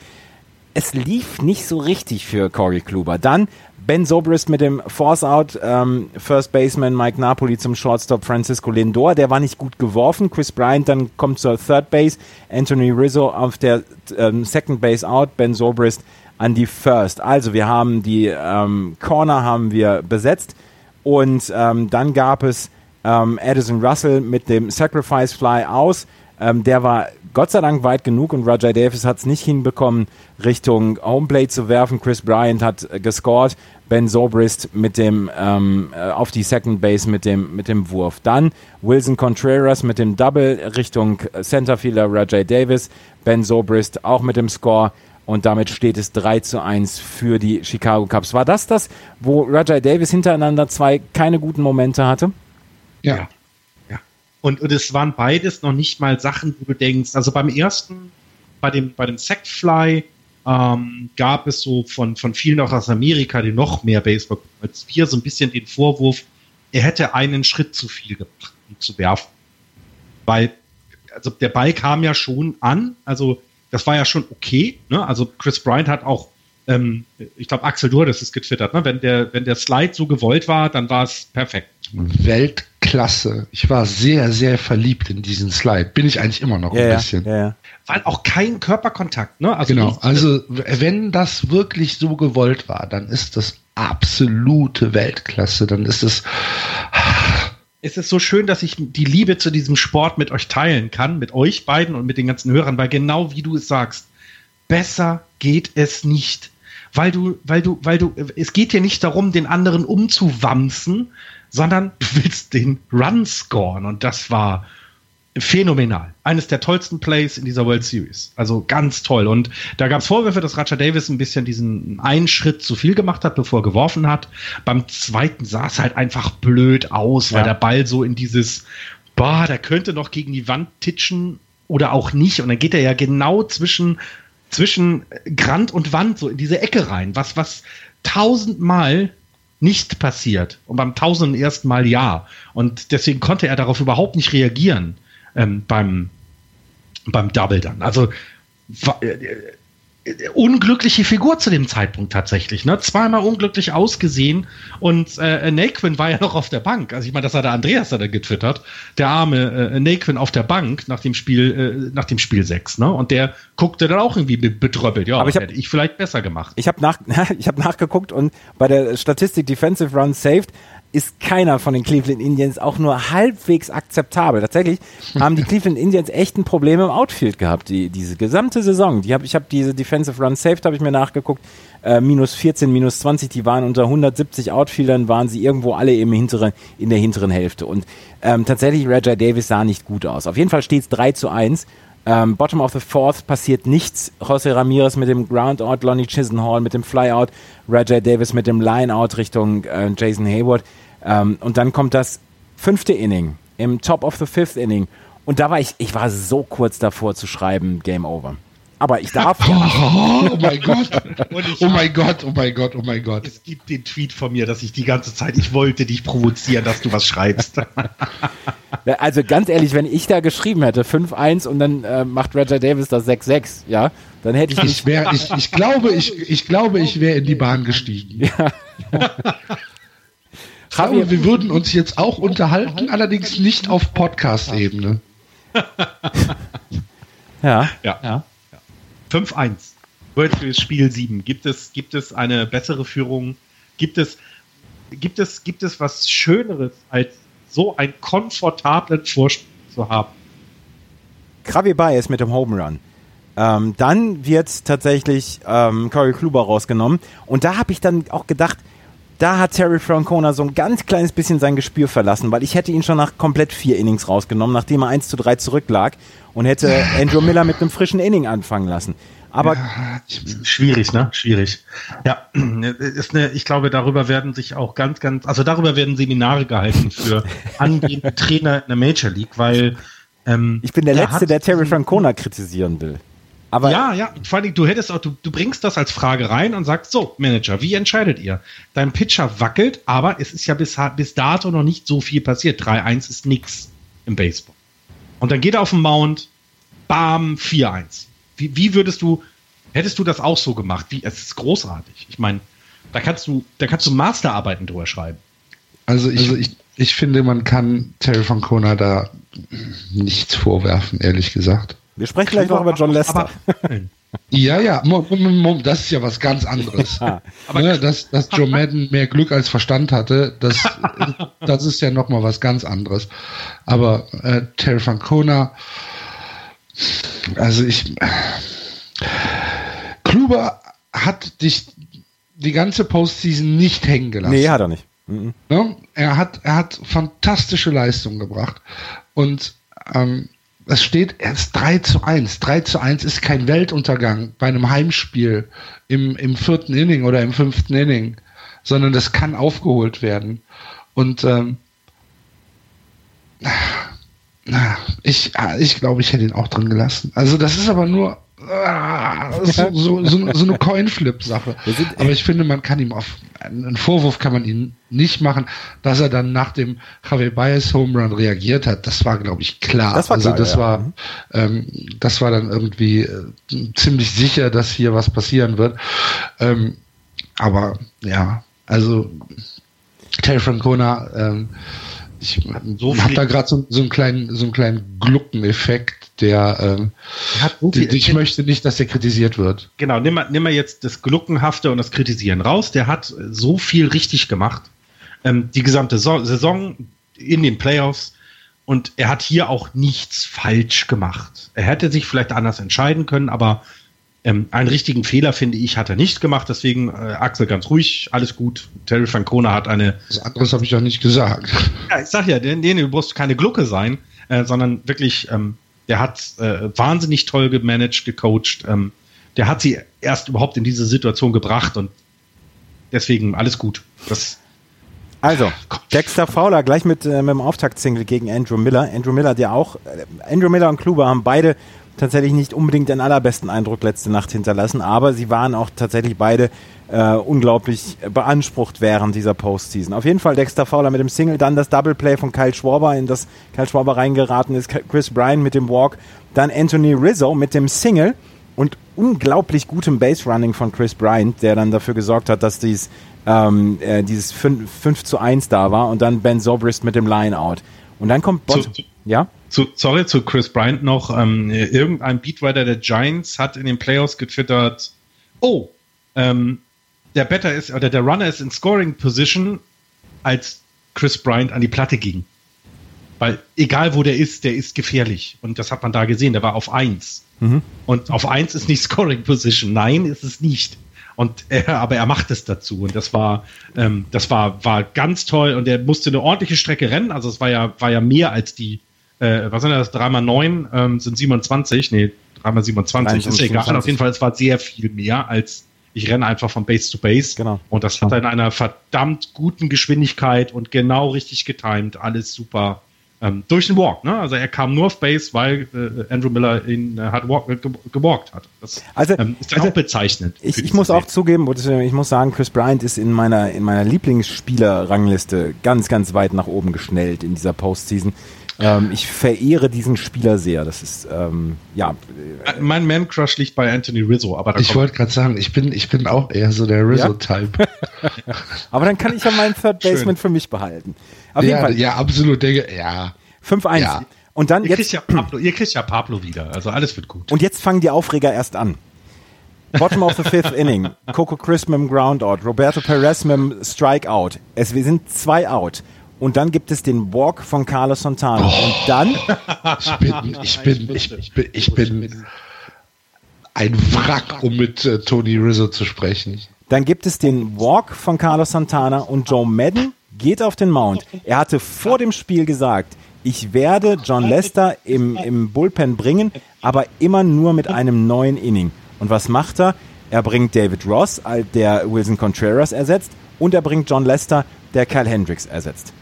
S2: Es lief nicht so richtig für Corey Kluber. Dann Ben Zobrist mit dem Force Out, ähm, First Baseman Mike Napoli zum Shortstop Francisco Lindor, der war nicht gut geworfen. Chris Bryant dann kommt zur Third Base, Anthony Rizzo auf der ähm, Second Base Out, Ben Zobrist an die First. Also wir haben die ähm, Corner haben wir besetzt und ähm, dann gab es ähm, Addison Russell mit dem Sacrifice Fly aus. Ähm, der war Gott sei Dank weit genug und Roger Davis hat es nicht hinbekommen, Richtung Homeplate zu werfen. Chris Bryant hat äh, gescored. Ben Zobrist mit dem ähm, äh, auf die Second Base mit dem mit dem Wurf. Dann Wilson Contreras mit dem Double Richtung Centerfielder Roger Davis. Ben Zobrist auch mit dem Score. Und damit steht es 3 zu 1 für die Chicago Cubs. War das das, wo Roger Davis hintereinander zwei keine guten Momente hatte?
S4: Ja.
S3: Ja. Und, und es waren beides noch nicht mal Sachen, wo du denkst, also beim ersten, bei dem, bei dem Sackfly, ähm, gab es so von, von vielen auch aus Amerika, die noch mehr Baseball als wir, so ein bisschen den Vorwurf, er hätte einen Schritt zu viel gemacht, um zu werfen. Weil, also der Ball kam ja schon an, also das war ja schon okay, ne? Also Chris Bryant hat auch, ähm, ich glaube, Axel Dur, das ist getwittert, ne? Wenn der, wenn der Slide so gewollt war, dann war es perfekt.
S4: Weltklasse. Ich war sehr, sehr verliebt in diesen Slide. Bin ich eigentlich immer noch ein bisschen.
S2: ja, ja.
S3: Weil auch kein Körperkontakt, ne? Also
S4: Genau. Also, wenn das wirklich so gewollt war, dann ist das absolute Weltklasse. Dann ist es,
S3: es ist so schön, dass ich die Liebe zu diesem Sport mit euch teilen kann, mit euch beiden und mit den ganzen Hörern, weil genau wie du es sagst, besser geht es nicht. Weil du, weil du, weil du, es geht hier nicht darum, den anderen umzuwamsen, sondern du willst den Run scoren und das war phänomenal. Eines der tollsten Plays in dieser World Series. Also ganz toll. Und da gab es Vorwürfe, dass Roger Davis ein bisschen diesen einen Schritt zu viel gemacht hat, bevor er geworfen hat. Beim zweiten sah es halt einfach blöd aus, weil
S2: Ja.
S3: der Ball so in dieses, boah, der könnte noch gegen die Wand titschen oder auch nicht. Und dann geht er ja genau zwischen, zwischen Grand und Wand so in diese Ecke rein, was, was tausendmal nicht passiert und beim tausenden ersten Mal ja. Und deswegen konnte er darauf überhaupt nicht reagieren ähm, beim, beim Double dann. Also äh, unglückliche Figur zu dem Zeitpunkt tatsächlich, ne? Zweimal unglücklich ausgesehen und äh, Naquin war ja noch auf der Bank. Also ich meine, das hat der Andreas da getwittert. Der arme äh, Naquin auf der Bank nach dem Spiel, äh, nach dem Spiel 6, ne? Und der guckte dann auch irgendwie betröppelt. Ja,
S2: Aber ich hab,
S3: hätte ich vielleicht besser gemacht.
S2: Ich habe nach, ich hab nachgeguckt und bei der Statistik Defensive Run Saved ist keiner von den Cleveland Indians auch nur halbwegs akzeptabel. Tatsächlich haben die Cleveland Indians echt ein Problem im Outfield gehabt, die, diese gesamte Saison. Die hab, ich habe diese Defensive Run Saved, habe ich mir nachgeguckt, äh, minus 14, minus 20, die waren unter 170 Outfieldern, waren sie irgendwo alle im hinteren, in der hinteren Hälfte. Und ähm, tatsächlich, Raja Davis sah nicht gut aus. Auf jeden Fall steht es 3 zu 1. Ähm, bottom of the fourth passiert nichts. Jose Ramirez mit dem Groundout, Lonnie Chisenhall mit dem Flyout, Rajay Davis mit dem Lineout Richtung äh, Jason Hayward. Ähm, und dann kommt das fünfte Inning im Top of the fifth Inning. Und da war ich, ich war so kurz davor zu schreiben, Game Over. Aber ich darf
S4: ja. Oh, oh mein Gott. oh mein Gott, oh mein Gott, oh mein Gott.
S3: Es gibt den Tweet von mir, dass ich die ganze Zeit, ich wollte dich provozieren, dass du was schreibst.
S2: Also ganz ehrlich, wenn ich da geschrieben hätte, 5-1 und dann äh, macht Roger Davis das 6-6, ja, dann hätte ich.
S4: Ich, wär, ich, ich glaube, ich, ich glaube, ich wäre in die Bahn gestiegen. Ja. Javier, wir würden uns jetzt auch unterhalten, allerdings nicht auf Podcast-Ebene.
S3: ja. Ja. ja. 5-1. World Series Spiel 7. Gibt es, gibt es eine bessere Führung? Gibt es, gibt es, gibt es was Schöneres, als so einen komfortablen Vorsprung zu haben?
S2: Kravi Baez mit dem Home Run. Ähm, dann wird tatsächlich ähm, Corey Kluber rausgenommen. Und da habe ich dann auch gedacht, da hat Terry Francona so ein ganz kleines bisschen sein Gespür verlassen, weil ich hätte ihn schon nach komplett vier Innings rausgenommen, nachdem er 1 zu 3 zurücklag und hätte Andrew Miller mit einem frischen Inning anfangen lassen. Aber ja,
S3: schwierig, ne? Schwierig. Ja, ist eine, ich glaube, darüber werden sich auch ganz, ganz, also darüber werden Seminare gehalten für angehende Trainer in der Major League, weil
S2: ähm, ich bin der, der Letzte, der Terry Francona kritisieren will.
S3: Aber ja, ja, vor allem, du hättest auch, du, du bringst das als Frage rein und sagst, so, Manager, wie entscheidet ihr? Dein Pitcher wackelt, aber es ist ja bis, bis dato noch nicht so viel passiert. 3-1 ist nix im Baseball. Und dann geht er auf den Mount, bam, 4-1. Wie, wie würdest du, hättest du das auch so gemacht? Wie, es ist großartig. Ich meine, da kannst du, da kannst du Masterarbeiten drüber schreiben.
S4: Also ich, also ich, ich finde, man kann Terry Francona da nichts vorwerfen, ehrlich gesagt.
S2: Wir sprechen gleich noch über John Lester.
S4: ja, ja, das ist ja was ganz anderes. aber ne, dass, dass Joe Madden mehr Glück als Verstand hatte, das, das ist ja noch mal was ganz anderes. Aber äh, Terry Francona, also ich, Kluber hat dich die ganze Postseason nicht hängen gelassen.
S2: Nee, hat er nicht. Mhm.
S4: Ne? Er, hat, er hat fantastische Leistungen gebracht. Und ähm, es steht erst 3 zu 1. 3 zu 1 ist kein Weltuntergang bei einem Heimspiel im, im vierten Inning oder im fünften Inning, sondern das kann aufgeholt werden. Und ähm, ich, ich glaube, ich hätte ihn auch drin gelassen. Also das ist aber nur Ah, so, so, so, so eine Coinflip-Sache. Aber ich finde, man kann ihm auf einen Vorwurf kann man ihm nicht machen, dass er dann nach dem Javier Baez Home Run reagiert hat. Das war, glaube ich, klar. Das war also klar, das ja. war, ähm, das war dann irgendwie äh, ziemlich sicher, dass hier was passieren wird. Ähm, aber ja, also Terry Francona, ähm, ich so habe da gerade so, so, einen kleinen, so einen kleinen Gluckeneffekt, der, ähm, so die, ich möchte nicht, dass der kritisiert wird.
S3: Genau, nimm mal, nimm mal jetzt das Gluckenhafte und das Kritisieren raus. Der hat so viel richtig gemacht. Ähm, die gesamte so Saison in den Playoffs. Und er hat hier auch nichts falsch gemacht. Er hätte sich vielleicht anders entscheiden können, aber ähm, einen richtigen Fehler, finde ich, hat er nicht gemacht. Deswegen, äh, Axel, ganz ruhig, alles gut. Terry Francona hat eine.
S4: Das anderes habe ich auch nicht gesagt.
S3: Ja, ich sag ja, den, den du brauchst keine Glucke sein, äh, sondern wirklich, ähm, der hat äh, wahnsinnig toll gemanagt, gecoacht. Ähm, der hat sie erst überhaupt in diese Situation gebracht und deswegen alles gut. Das
S2: also, Dexter Fowler gleich mit, äh, mit dem Auftakt-Single gegen Andrew Miller. Andrew Miller, der auch, äh, Andrew Miller und Kluber haben beide tatsächlich nicht unbedingt den allerbesten Eindruck letzte Nacht hinterlassen, aber sie waren auch tatsächlich beide äh, unglaublich beansprucht während dieser Postseason. Auf jeden Fall Dexter Fowler mit dem Single, dann das Double Play von Kyle Schwarber, in das Kyle Schwarber reingeraten ist, Chris Bryan mit dem Walk, dann Anthony Rizzo mit dem Single und unglaublich gutem Base Running von Chris Bryant, der dann dafür gesorgt hat, dass dies, ähm, äh, dieses 5, 5 zu 1 da war und dann Ben Zobrist mit dem Line-Out. Und dann kommt Bot
S3: zu, ja? Zu, sorry, zu Chris Bryant noch. Ähm, irgendein Beatwriter der Giants hat in den Playoffs getwittert, oh, ähm, der Better ist, oder der Runner ist in Scoring Position, als Chris Bryant an die Platte ging. Weil egal wo der ist, der ist gefährlich. Und das hat man da gesehen, der war auf 1. Mhm. Und auf 1 ist nicht Scoring Position. Nein, ist es nicht. Und er, aber er macht es dazu. Und das war, ähm, das war, war ganz toll. Und er musste eine ordentliche Strecke rennen. Also es war ja, war ja mehr als die, äh, was sind das? 3x9 ähm, sind 27. Nee, 3x27 ist ja egal. Auf jeden Fall, es war sehr viel mehr als ich renne einfach von Base zu Base.
S2: Genau.
S3: Und das hat er in einer verdammt guten Geschwindigkeit und genau richtig getimed. Alles super. Ähm, durch den Walk, ne? Also er kam nur auf Base, weil äh, Andrew Miller ihn äh, hat walk, äh, gewalkt hat. Das
S2: also, ähm,
S3: ist also, auch bezeichnend.
S2: Ich, ich muss auch zugeben, ich muss sagen, Chris Bryant ist in meiner in meiner Lieblingsspieler-Rangliste ganz, ganz weit nach oben geschnellt in dieser Postseason. Ähm, ich verehre diesen Spieler sehr. Das ist, ähm, ja.
S3: Mein Man-Crush liegt bei Anthony Rizzo. Aber
S4: ich wollte gerade sagen, ich bin, ich bin auch eher so der Rizzo-Type.
S2: Ja? aber dann kann ich ja meinen Third Baseman für mich behalten.
S4: Auf ja, jeden Fall. Ja, absolut. Ja.
S2: 5-1. Ja. Und dann
S3: ihr
S2: jetzt.
S3: Kriegt ja Pablo, ihr kriegt ja Pablo wieder. Also alles wird gut.
S2: Und jetzt fangen die Aufreger erst an. Bottom of the fifth inning. Coco Chris mit dem Groundout. Roberto Perez mit dem Strikeout. Es, wir sind zwei out. Und dann gibt es den Walk von Carlos Santana. Oh. Und dann.
S4: Ich bin, ich bin, ich, bin, ich bin ein Wrack, um mit äh, Tony Rizzo zu sprechen.
S2: Dann gibt es den Walk von Carlos Santana und Joe Madden geht auf den Mount. Er hatte vor dem Spiel gesagt, ich werde John Lester im, im Bullpen bringen, aber immer nur mit einem neuen Inning. Und was macht er? Er bringt David Ross, der Wilson Contreras ersetzt, und er bringt John Lester, der Kyle Hendricks ersetzt.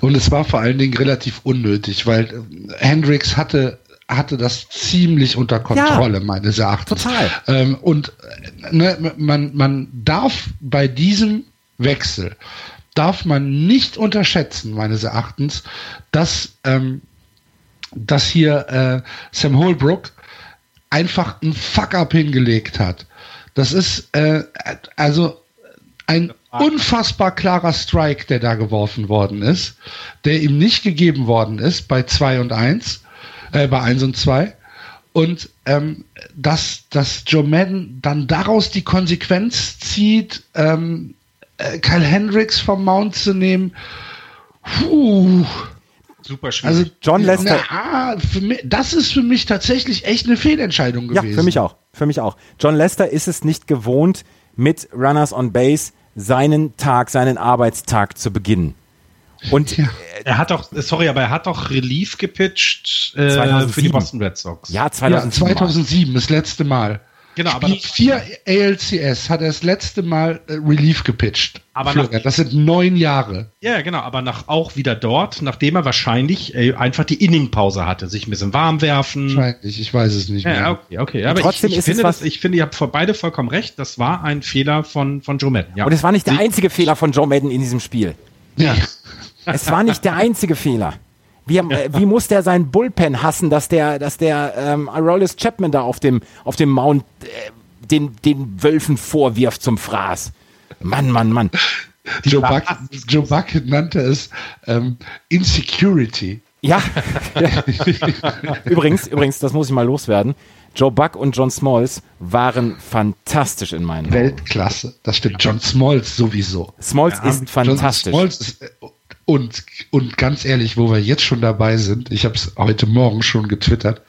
S4: Und es war vor allen Dingen relativ unnötig, weil äh, Hendricks hatte hatte das ziemlich unter Kontrolle, ja, meines Erachtens.
S2: Total.
S4: Ähm, und äh, ne, man, man darf bei diesem Wechsel, darf man nicht unterschätzen, meines Erachtens, dass, ähm, dass hier äh, Sam Holbrook einfach ein Fuck-up hingelegt hat. Das ist, äh, also ein unfassbar klarer Strike, der da geworfen worden ist, der ihm nicht gegeben worden ist bei 2 und 1, äh, bei 1 und 2. Und ähm, dass, dass Joe Madden dann daraus die Konsequenz zieht, ähm, äh, Kyle Hendricks vom Mount zu nehmen, puh.
S3: Super schwierig.
S2: Also John Lester.
S4: Na, mich, das ist für mich tatsächlich echt eine Fehlentscheidung gewesen.
S2: Ja, für mich auch. Für mich auch. John Lester ist es nicht gewohnt, mit Runners on Base seinen Tag, seinen Arbeitstag zu beginnen.
S3: Und ja. er hat doch, sorry, aber er hat doch Relief gepitcht äh, für die Boston Red Sox.
S4: Ja, 2007, ja, 2007 das letzte Mal.
S3: Genau,
S4: aber nach vier ALCS hat er das letzte Mal äh, Relief gepitcht. Aber nach, das sind neun Jahre.
S3: Ja, genau, aber nach, auch wieder dort, nachdem er wahrscheinlich äh, einfach die Inningpause hatte, sich ein bisschen warm werfen.
S4: Wahrscheinlich, ich weiß es nicht
S3: mehr. Ja, okay, okay. Aber trotzdem ich, ich ist finde, es das, ich finde, ihr habt beide vollkommen recht. Das war ein Fehler von, von Joe Madden.
S2: Ja. Und es war nicht der einzige Fehler von Joe Madden in diesem Spiel.
S4: Ja.
S2: Es war nicht der einzige Fehler. Wie, äh, wie muss der seinen Bullpen hassen, dass der, dass der ähm, Aroldis Chapman da auf dem, auf dem Mount äh, den, den Wölfen vorwirft zum Fraß? Mann, Mann, Mann.
S4: Joe Buck, Joe Buck nannte es ähm, Insecurity.
S2: Ja. übrigens, übrigens, das muss ich mal loswerden. Joe Buck und John Smalls waren fantastisch in meinen
S4: Weltklasse. Das stimmt. John Smalls sowieso.
S2: Smalls ja, ist fantastisch. John Smalls ist,
S4: und, und ganz ehrlich, wo wir jetzt schon dabei sind, ich habe es heute Morgen schon getwittert,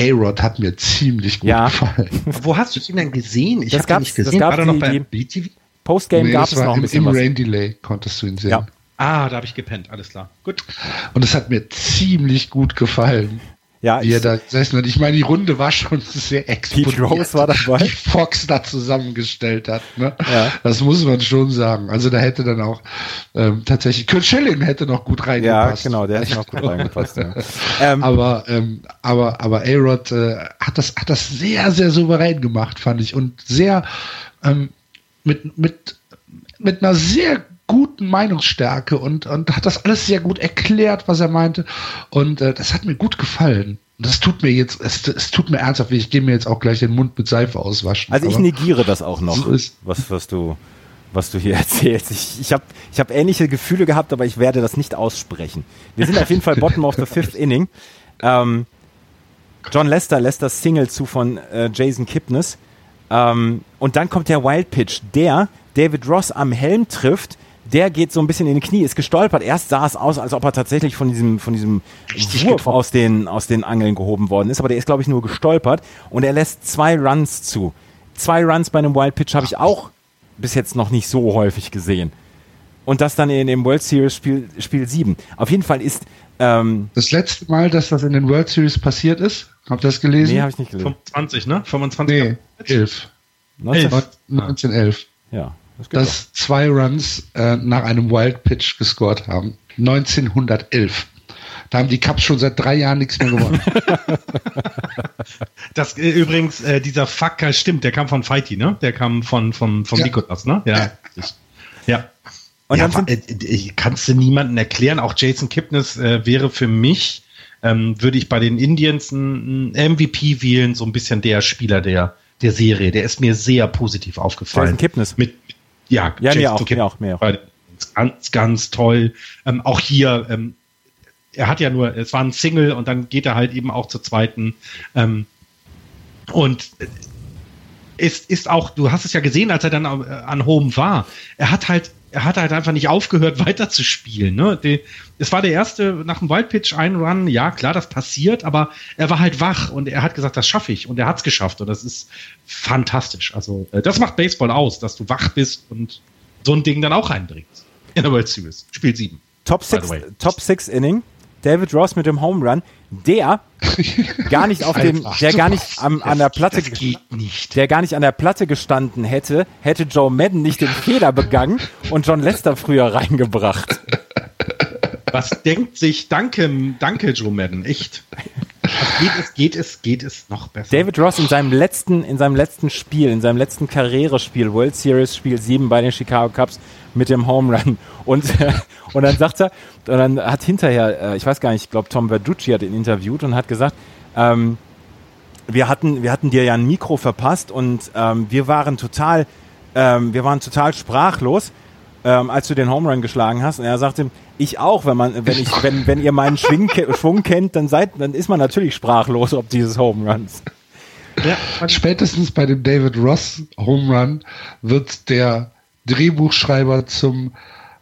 S4: A-Rod hat mir ziemlich gut
S2: ja.
S4: gefallen.
S3: Wo hast du ihn denn gesehen?
S2: Ich habe ihn nicht gesehen. Das gab war noch bei BTV? Postgame nee, gab es noch ein bisschen
S4: Im Rain Delay konntest du ihn sehen. Ja.
S3: Ah, da habe ich gepennt, alles klar. Gut.
S4: Und es hat mir ziemlich gut gefallen.
S2: Ja,
S4: wie er
S2: ich,
S4: da gesessen hat. Ich meine, die Runde war schon sehr explodiert.
S2: Pete Rose war dabei.
S4: Die Fox da zusammengestellt hat. Ne?
S2: Ja.
S4: Das muss man schon sagen. Also da hätte dann auch ähm, tatsächlich Kurt Schilling hätte noch gut
S2: ja,
S4: reingepasst.
S2: genau, der hat noch gut reingepasst. Ja. Ähm,
S4: Aber, ähm, aber, aber A-Rod äh, hat, das, hat das sehr, sehr souverän gemacht, fand ich. Und sehr ähm, mit, mit, mit einer sehr guten Meinungsstärke und, und hat das alles sehr gut erklärt, was er meinte. Und äh, das hat mir gut gefallen. Und das tut mir jetzt, es, es tut mir ernsthaft. Ich gehe mir jetzt auch gleich den Mund mit Seife auswaschen.
S2: Also ich negiere das auch noch,
S4: So
S2: was, was du, was du hier erzählst. Ich, ich habe ich hab ähnliche Gefühle gehabt, aber ich werde das nicht aussprechen. Wir sind auf jeden Fall bottom of the fifth inning. Ähm, John Lester lässt das Single zu von äh, Jason Kipnis. Ähm, und dann kommt der Wild Pitch, der David Ross am Helm trifft. Der geht so ein bisschen in die Knie, ist gestolpert. Erst sah es aus, als ob er tatsächlich von diesem, von diesem Wurf aus den, aus den Angeln gehoben worden ist. Aber der ist, glaube ich, nur gestolpert. Und er lässt zwei Runs zu. Zwei Runs bei einem Wild Pitch habe ich auch bis jetzt noch nicht so häufig gesehen. Und das dann in dem World Series Spiel, Spiel 7. Auf jeden Fall ist, ähm,
S4: Das letzte Mal, dass das in den World Series passiert ist, habt ihr das gelesen?
S2: nee, habe ich nicht gelesen.
S3: 25, ne? 25.
S4: nee, 11.
S2: 19,
S4: 1911.
S2: Ja, das
S4: dass zwei Runs äh, nach einem Wild Pitch gescored haben. 1911. Da haben die Cubs schon seit drei Jahren nichts mehr gewonnen.
S3: Das äh, übrigens, äh, dieser Fucker stimmt, der kam von Fighty, ne? Der kam von, von, von
S4: Ja.
S3: Nikolas, ne? Ja. richtig. Ja.
S2: Und
S3: ja,
S2: dann
S3: äh, äh, kannst du niemanden erklären. Auch Jason Kipnis äh, wäre für mich, ähm, würde ich bei den Indians ein ein MVP wählen, so ein bisschen der Spieler der, der Serie. Der ist mir sehr positiv aufgefallen.
S2: Jason Kipnis.
S3: Mit, ja,
S2: Ja, mir
S3: Jason
S2: auch, mir auch, mir auch.
S3: Ganz, ganz toll. Ähm, auch hier, ähm, er hat ja nur, es war ein Single und dann geht er halt eben auch zur zweiten. Ähm, und äh, ist, ist auch, du hast es ja gesehen, als er dann äh, an Home war. Er hat halt, er hat halt einfach nicht aufgehört, weiterzuspielen. Ne? Die, es war der erste nach dem Wildpitch ein Run. Ja, klar, das passiert, aber er war halt wach und er hat gesagt, das schaffe ich. Und er hat es geschafft. Und das ist fantastisch. Also, äh, das macht Baseball aus, dass du wach bist und so ein Ding dann auch reinbringst. In der World Series. Spiel 7.
S2: Top
S3: by
S2: Six,
S3: the way.
S2: Top Six Inning. David Ross mit dem Home Run, der gar nicht auf dem, der gar nicht am, an der Platte,
S3: nicht.
S2: der gar nicht an der Platte gestanden hätte, hätte Joe Madden nicht den Fehler begangen und John Lester früher reingebracht.
S3: Was denkt sich, danke, danke Joe Madden, echt. Geht es, geht es, geht es noch besser.
S2: David Ross in seinem letzten, in seinem letzten Spiel, in seinem letzten Karrierespiel, World Series Spiel 7 bei den Chicago Cubs mit dem Home Run. Und, und dann sagt er, und dann hat hinterher, äh, ich weiß gar nicht, ich glaube Tom Verducci hat ihn interviewt und hat gesagt, ähm, wir hatten, wir hatten dir ja ein Mikro verpasst und ähm, wir waren total, ähm, wir waren total sprachlos, ähm, als du den Home Run geschlagen hast. Und er sagte, ich auch, wenn man, wenn ich, wenn, wenn ihr meinen Schwing, Schwung kennt, dann seid, dann ist man natürlich sprachlos ob dieses Home Runs.
S3: ja,
S4: Spätestens bei dem David Ross Home Run wird der Drehbuchschreiber zum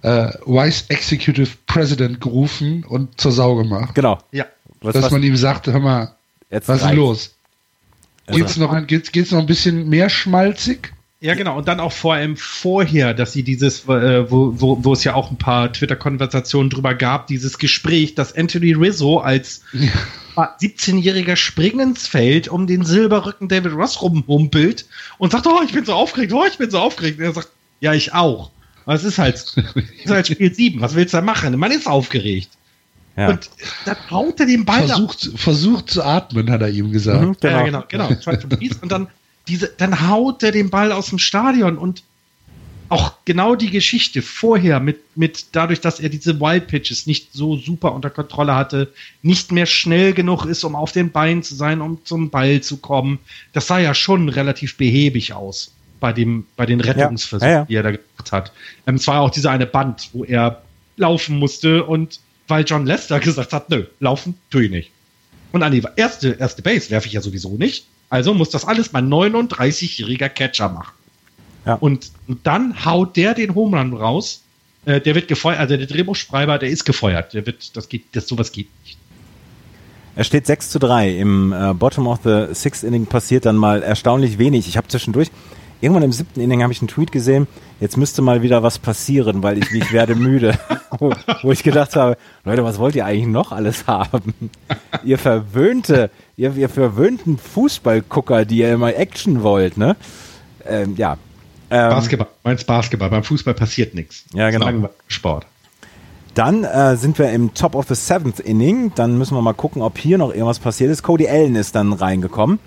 S4: äh, Vice Executive President gerufen und zur Sau gemacht.
S2: Genau.
S3: ja.
S2: Was,
S4: dass
S2: was,
S4: man ihm sagt, hör mal,
S2: jetzt
S4: was ist los? Geht's noch, geht's, geht's noch ein bisschen mehr schmalzig?
S3: Ja, genau. Und dann auch vor allem vorher, dass sie dieses, äh, wo, wo, wo es ja auch ein paar Twitter-Konversationen drüber gab, dieses Gespräch, dass Anthony Rizzo als 17-jähriger springt ins Feld, um den Silberrücken David Ross rumhumpelt und sagt, oh, ich bin so aufgeregt, oh, ich bin so aufgeregt. Und er sagt, ja, ich auch. Aber es ist halt, es ist halt Spiel 7. Was willst du da machen? Man ist aufgeregt.
S2: Ja.
S3: Und dann haut er den Ball
S4: Versucht, versucht zu atmen, hat er ihm gesagt.
S2: Mhm,
S3: Ja, genau, genau. Try to breathe. Und dann, diese, dann haut er den Ball aus dem Stadion und auch genau die Geschichte vorher mit, mit dadurch, dass er diese Wild Pitches nicht so super unter Kontrolle hatte, nicht mehr schnell genug ist, um auf den Beinen zu sein, um zum Ball zu kommen. Das sah ja schon relativ behäbig aus bei dem, bei den Rettungsversuchen,
S2: Ja, ja.
S3: die er da gemacht hat. Ähm, es war ja auch dieser eine Band, wo er laufen musste und weil John Lester gesagt hat, nö, laufen tue ich nicht. Und an die erste, erste Base werfe ich ja sowieso nicht. Also muss das alles mein 39-jähriger Catcher machen.
S2: Ja.
S3: Und, und dann haut der den Home Run raus. Äh, der wird gefeuert, also der Drehbuchschreiber, der ist gefeuert. Der wird, das geht, das sowas geht nicht.
S2: Er steht 6 zu 3. Im äh, Bottom of the Sixth Inning passiert dann mal erstaunlich wenig. Ich habe zwischendurch, irgendwann im siebten Inning habe ich einen Tweet gesehen, jetzt müsste mal wieder was passieren, weil ich, ich werde müde. Wo, wo ich gedacht habe, Leute, was wollt ihr eigentlich noch alles haben? ihr verwöhnte, ihr, ihr verwöhnten Fußballgucker, die ihr immer Action wollt, ne? Ähm, ja.
S3: Ähm, Basketball, meinst Basketball, beim Fußball passiert nichts.
S2: Ja, genau.
S3: Sport.
S2: Dann äh, sind wir im Top of the Seventh Inning. Dann müssen wir mal gucken, ob hier noch irgendwas passiert ist. Cody Allen ist dann reingekommen.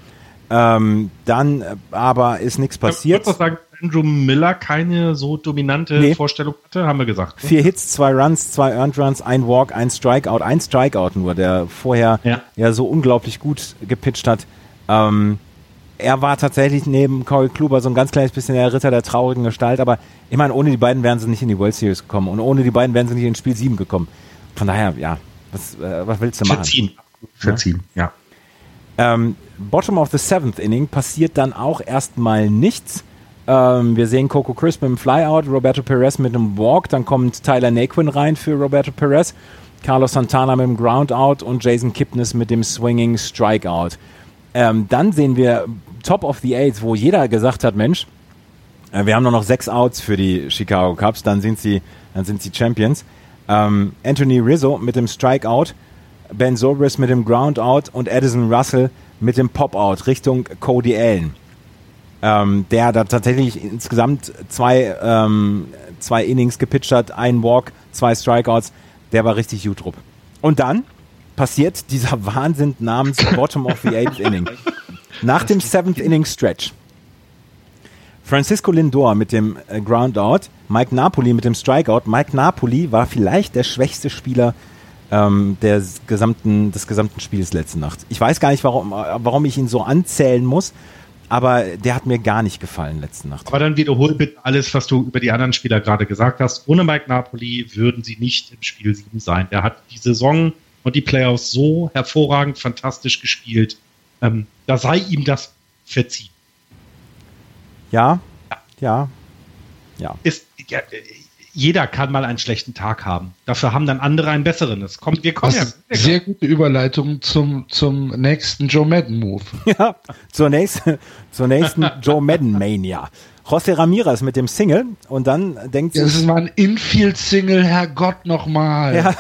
S2: Ähm, dann äh, aber ist nichts passiert. Ich
S3: würde sagen, Andrew Miller keine so dominante nee. Vorstellung hatte, haben wir gesagt.
S2: Ne? Vier Hits, zwei Runs, zwei Earned Runs, ein Walk, ein Strikeout, ein Strikeout nur, der vorher ja, ja so unglaublich gut gepitcht hat. Ähm, er war tatsächlich neben Corey Kluber so ein ganz kleines bisschen der Ritter der traurigen Gestalt, aber ich meine, ohne die beiden wären sie nicht in die World Series gekommen und ohne die beiden wären sie nicht in Spiel 7 gekommen. Von daher, ja, was, äh, was willst du machen?
S3: Verziehen. Verziehen, ja.
S2: Ähm, Bottom of the Seventh Inning passiert dann auch erstmal nichts. Ähm, wir sehen Coco Crisp mit dem Flyout, Roberto Perez mit einem Walk, dann kommt Tyler Naquin rein für Roberto Perez, Carlos Santana mit dem Groundout und Jason Kipnis mit dem Swinging Strikeout. Ähm, dann sehen wir Top of the Eights, wo jeder gesagt hat, Mensch, äh, wir haben nur noch sechs Outs für die Chicago Cubs, dann sind sie, dann sind sie Champions. Ähm, Anthony Rizzo mit dem Strikeout, Ben Zobrist mit dem Groundout und Edison Russell mit dem Pop-Out Richtung Cody Allen. Ähm, der da tatsächlich insgesamt zwei, ähm, zwei Innings gepitcht hat, ein Walk, zwei Strikeouts. Der war richtig gut drauf. Und dann passiert dieser Wahnsinn namens Bottom of the Eighth Inning. Nach dem Seventh Inning Stretch. Francisco Lindor mit dem äh, Groundout, Mike Napoli mit dem Strikeout. Mike Napoli war vielleicht der schwächste Spieler ähm, des, gesamten, des gesamten Spiels letzte Nacht. Ich weiß gar nicht, warum, warum ich ihn so anzählen muss, aber der hat mir gar nicht gefallen letzte Nacht.
S3: Aber dann wiederhol bitte alles, was du über die anderen Spieler gerade gesagt hast. Ohne Mike Napoli würden sie nicht im Spiel 7 sein. Der hat die Saison und die Playoffs so hervorragend, fantastisch gespielt. Ähm, da sei ihm das verziehen.
S2: Ja, ja, ja.
S3: Ist, ja, jeder kann mal einen schlechten Tag haben. Dafür haben dann andere einen besseren. Es kommt, wir kommen
S4: Was ja. Sehr gute Überleitung zum, zum nächsten Joe Madden Move.
S2: Ja, zur nächsten, zur nächsten Joe Madden Mania. José Ramirez mit dem Single und dann denkt
S4: ja, Das ist mal ein Infield-Single, Herrgott nochmal. Ja.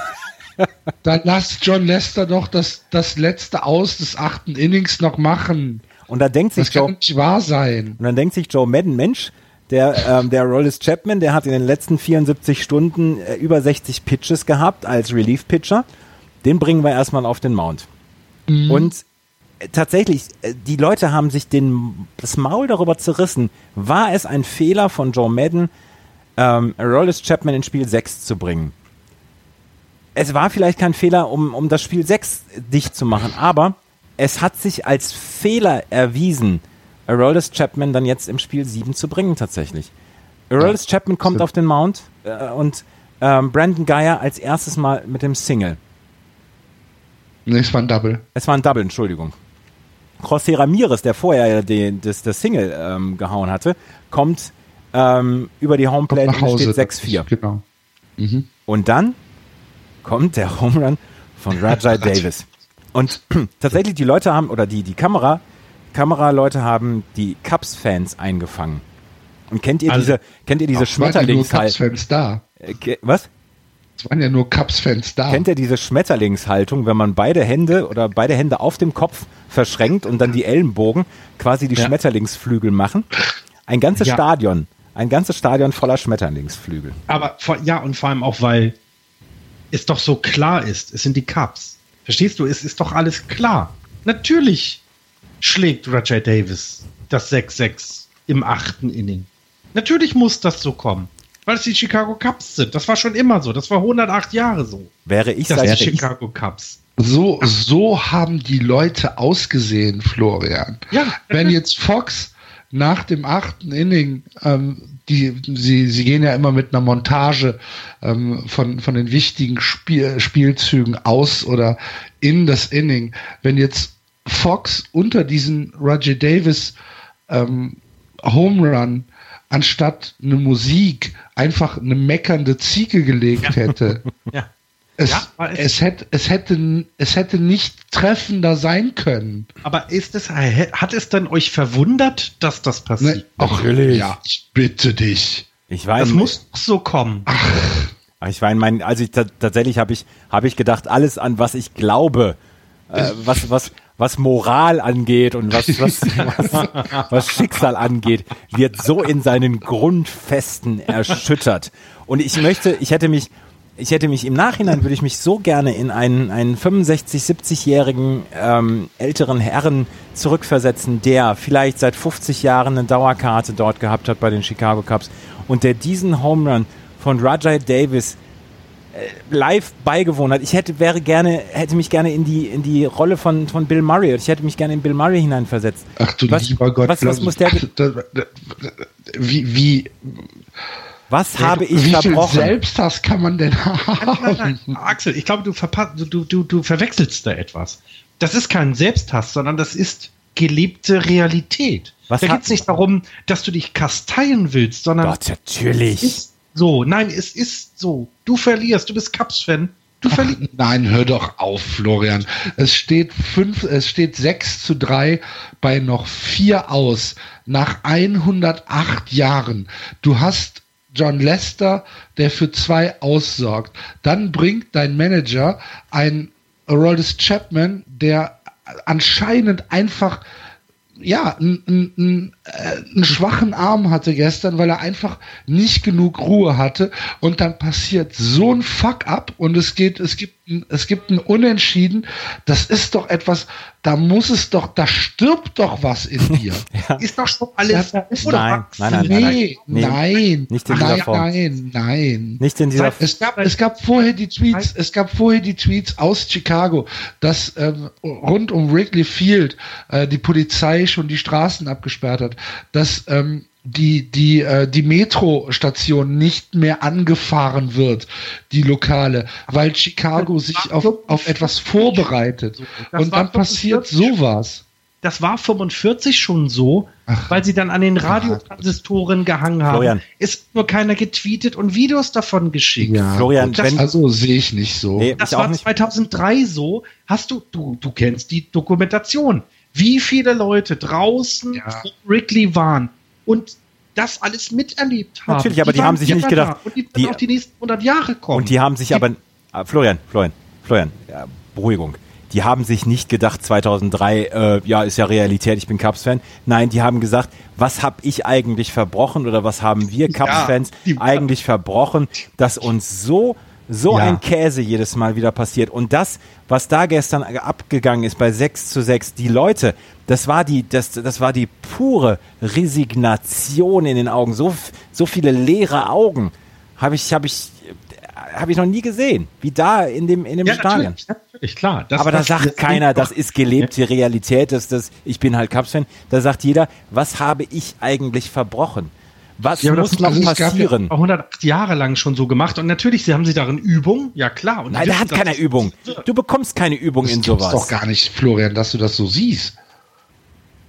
S4: dann lasst John Lester doch das, das letzte Aus des achten Innings noch machen.
S2: Und da denkt sich
S4: das kann Joe, nicht wahr sein.
S2: Und dann denkt sich Joe Madden, Mensch, der, ähm, der Rollis Chapman, der hat in den letzten 74 Stunden äh, über 60 Pitches gehabt als Relief-Pitcher. Den bringen wir erstmal auf den Mount. Mhm. Und äh, tatsächlich, äh, die Leute haben sich den, das Maul darüber zerrissen. War es ein Fehler von Joe Madden, ähm, Rollis Chapman in Spiel 6 zu bringen? Es war vielleicht kein Fehler, um, um das Spiel 6 dicht zu machen, aber es hat sich als Fehler erwiesen, Aroldis Chapman dann jetzt im Spiel 7 zu bringen tatsächlich. Aroldis ja, Chapman kommt auf den Mount äh, und ähm, Brandon Geyer als erstes Mal mit dem Single.
S4: Nee, es war ein Double.
S2: Es war ein Double, Entschuldigung. José Ramirez, der vorher den, das, das Single ähm, gehauen hatte, kommt ähm, über die Homeplate
S4: und steht
S2: 6-4.
S4: Genau. Mhm.
S2: Und dann kommt der Home Run von Rajai Davis. Und tatsächlich die Leute haben, oder die, die Kamera Kameraleute haben die Cubs-Fans eingefangen. Und kennt ihr also, diese, kennt ihr diese Schmetterlingshaltung?
S4: Cubs-Fans da.
S2: Äh, was?
S4: Es waren ja nur Cubs-Fans da.
S2: Kennt ihr diese Schmetterlingshaltung, wenn man beide Hände oder beide Hände auf dem Kopf verschränkt und dann die Ellenbogen quasi die ja. Schmetterlingsflügel machen? Ein ganzes ja. Stadion, ein ganzes Stadion voller Schmetterlingsflügel.
S3: Aber ja, und vor allem auch, weil es doch so klar ist, es sind die Cubs. Verstehst du? Es ist doch alles klar. Natürlich schlägt Roger Davis das 6-6 im achten Inning. Natürlich muss das so kommen, weil es die Chicago Cubs sind. Das war schon immer so. Das war 108 Jahre so.
S2: Wäre ich
S3: das seit die Chicago Cubs.
S4: So, so haben die Leute ausgesehen, Florian. Ja, Wenn jetzt Fox nach dem achten Inning, ähm, die, sie, sie gehen ja immer mit einer Montage ähm, von, von den wichtigen Spiel, Spielzügen aus oder in das Inning. Wenn jetzt Fox unter diesen Roger Davis ähm, Home Run anstatt eine Musik einfach eine meckernde Ziege gelegt hätte. ja. Es,
S3: Ja, es-
S4: es, hätte, es, hätte, es hätte nicht treffender sein können.
S3: Aber ist es, hat es denn euch verwundert, dass das passiert?
S4: Ne? Ach,
S2: Natürlich.
S4: ja, ich bitte dich.
S2: Ich war
S3: Das muss doch so kommen.
S2: Ach, ich war in meinen, also ich, ta- tatsächlich habe ich, habe ich gedacht, alles an was ich glaube, äh, was, was, was Moral angeht und was, was, was, was Schicksal angeht, wird so in seinen Grundfesten erschüttert. Und ich möchte, ich hätte mich, ich hätte mich im Nachhinein würde ich mich so gerne in einen, einen 65, 70-jährigen ähm, älteren Herren zurückversetzen, der vielleicht seit 50 Jahren eine Dauerkarte dort gehabt hat bei den Chicago Cubs und der diesen Home Run von Rajai Davis live beigewohnt hat. Ich hätte wäre gerne hätte mich gerne in die in die Rolle von von Bill Murray. Ich hätte mich gerne in Bill Murray hineinversetzt.
S4: Ach du
S2: was,
S4: lieber Gott.
S2: was, was muss der ge-
S4: Da- da- da- Wie, wie,
S2: was habe ich
S4: wie viel
S2: verbrochen?
S4: Selbsthass kann man denn
S3: Nein, nein,
S4: haben?
S3: nein. Axel, ich glaube, du, du, du, du, verwechselst da etwas. Das ist kein Selbsthass, sondern das ist gelebte Realität.
S2: Was
S3: da geht es nicht darum, dass du dich kasteien willst, sondern
S2: Gott, natürlich.
S3: So. Nein, es ist so. Du verlierst, du bist Cups-Fan. Du verlierst.
S4: Nein, hör doch auf, Florian. Es steht fünf, es steht 6 zu 3 bei noch vier aus nach 108 Jahren. Du hast John Lester, der für zwei aussorgt. Dann bringt dein Manager ein Aroldis Chapman, der anscheinend einfach ja, einen, einen, äh, schwachen Arm hatte gestern, weil er einfach nicht genug Ruhe hatte. Und dann passiert so ein Fuck-up und es geht, es gibt, es gibt ein Unentschieden. Das ist doch etwas, da muss es doch, da stirbt doch was in dir.
S3: Ist doch schon alles
S4: Ja,
S2: Nein, nein, nein, nein,
S4: nee,
S2: Nee,
S4: nein,
S2: nicht in dieser
S4: nein,
S2: Form.
S4: nein, nein.
S2: Nicht in dieser
S4: Es gab, es gab vorher die Tweets, es gab vorher die Tweets aus Chicago, dass ähm, rund um Wrigley Field äh, die Polizei schon die Straßen abgesperrt hat, dass ähm, die die äh, die Metrostation nicht mehr angefahren wird, die lokale, weil Chicago sich auf, auf etwas vorbereitet
S3: Das
S4: und dann passiert
S3: 45
S4: sowas.
S3: Das war 45 schon so, weil sie dann an den Radiotransistoren gehangen haben.
S2: Florian.
S3: Hat nur keiner getweetet und Videos davon geschickt.
S2: Florian,
S3: das-
S2: wenn,
S4: Also sehe ich nicht so.
S2: Nee,
S3: Das war
S2: nicht.
S3: 2003 so. Hast du, du, du kennst die Dokumentation. Wie viele Leute draußen
S4: Ja.
S3: Wrigley waren und das alles miterlebt haben.
S2: Natürlich, aber die haben
S3: waren
S2: sich nicht gedacht,
S3: da Und die,
S2: die-
S3: die auch die nächsten 100 Jahre kommen.
S2: Und die haben sich aber, ah, Florian, Florian, Florian, ja, Beruhigung. Die haben sich nicht gedacht, 2003, äh, ja, ist ja Realität, ich bin Cubs-Fan. Nein, die haben gesagt, was habe ich eigentlich verbrochen oder was haben wir Cubs-Fans
S3: die-
S2: eigentlich verbrochen, dass uns so, so
S4: Ja.
S2: ein Käse jedes Mal wieder passiert. Und das, was da gestern abgegangen ist bei 6 zu 6, die Leute, das war die, das, das war die pure Resignation in den Augen. So, so viele leere Augen habe ich, habe ich, habe ich noch nie gesehen, wie da in dem, in dem
S3: ja,
S2: Stadion.
S3: natürlich, natürlich, klar. Das,
S2: Aber da
S3: das-
S2: sagt
S3: das-
S2: keiner, das ist gelebte Realität, das, das, ich bin halt Cubs-Fan. Da sagt jeder, was habe ich eigentlich verbrochen? Was
S3: Ja,
S2: muss
S3: das-
S2: noch
S4: also es gab ja
S2: passieren?
S3: auch 108 Jahre lang schon so gemacht und natürlich sie haben sie darin Übung, ja klar. Und
S2: Nein, der hat keine
S3: das-
S2: Übung. Du bekommst keine Übung
S4: Das
S2: in sowas.
S4: doch gar nicht, Florian, dass du das so siehst.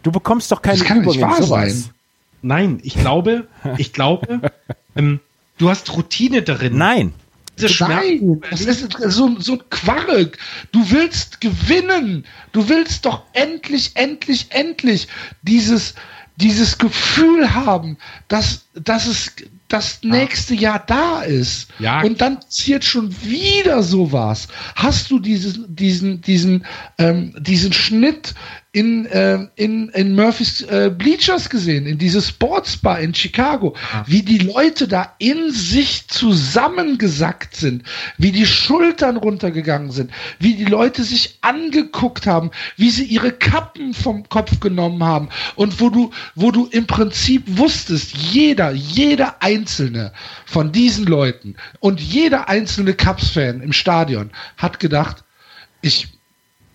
S2: Du bekommst doch keine
S4: Das kann
S2: Übung
S4: nicht
S2: in
S4: wahr
S2: sowas.
S4: sein.
S3: Nein, ich glaube, ich glaube, ähm, du hast Routine darin.
S2: Nein.
S3: Diese
S4: Nein, das ist so, so ein Quark. Du willst gewinnen. Du willst doch endlich, endlich, endlich dieses, dieses Gefühl haben, dass, dass es das nächste Jahr da ist.
S3: Ja.
S4: Und dann passiert schon wieder sowas. Hast du diesen, diesen, diesen, ähm, diesen Schnitt in, äh, in, in Murphys äh, Bleachers gesehen, in diese Sportsbar in Chicago, wie die Leute da in sich zusammengesackt sind, wie die Schultern runtergegangen sind, wie die Leute sich angeguckt haben, wie sie ihre Kappen vom Kopf genommen haben und wo du, wo du im Prinzip wusstest, jeder, jeder einzelne von diesen Leuten und jeder einzelne Cubs-Fan im Stadion hat gedacht, ich,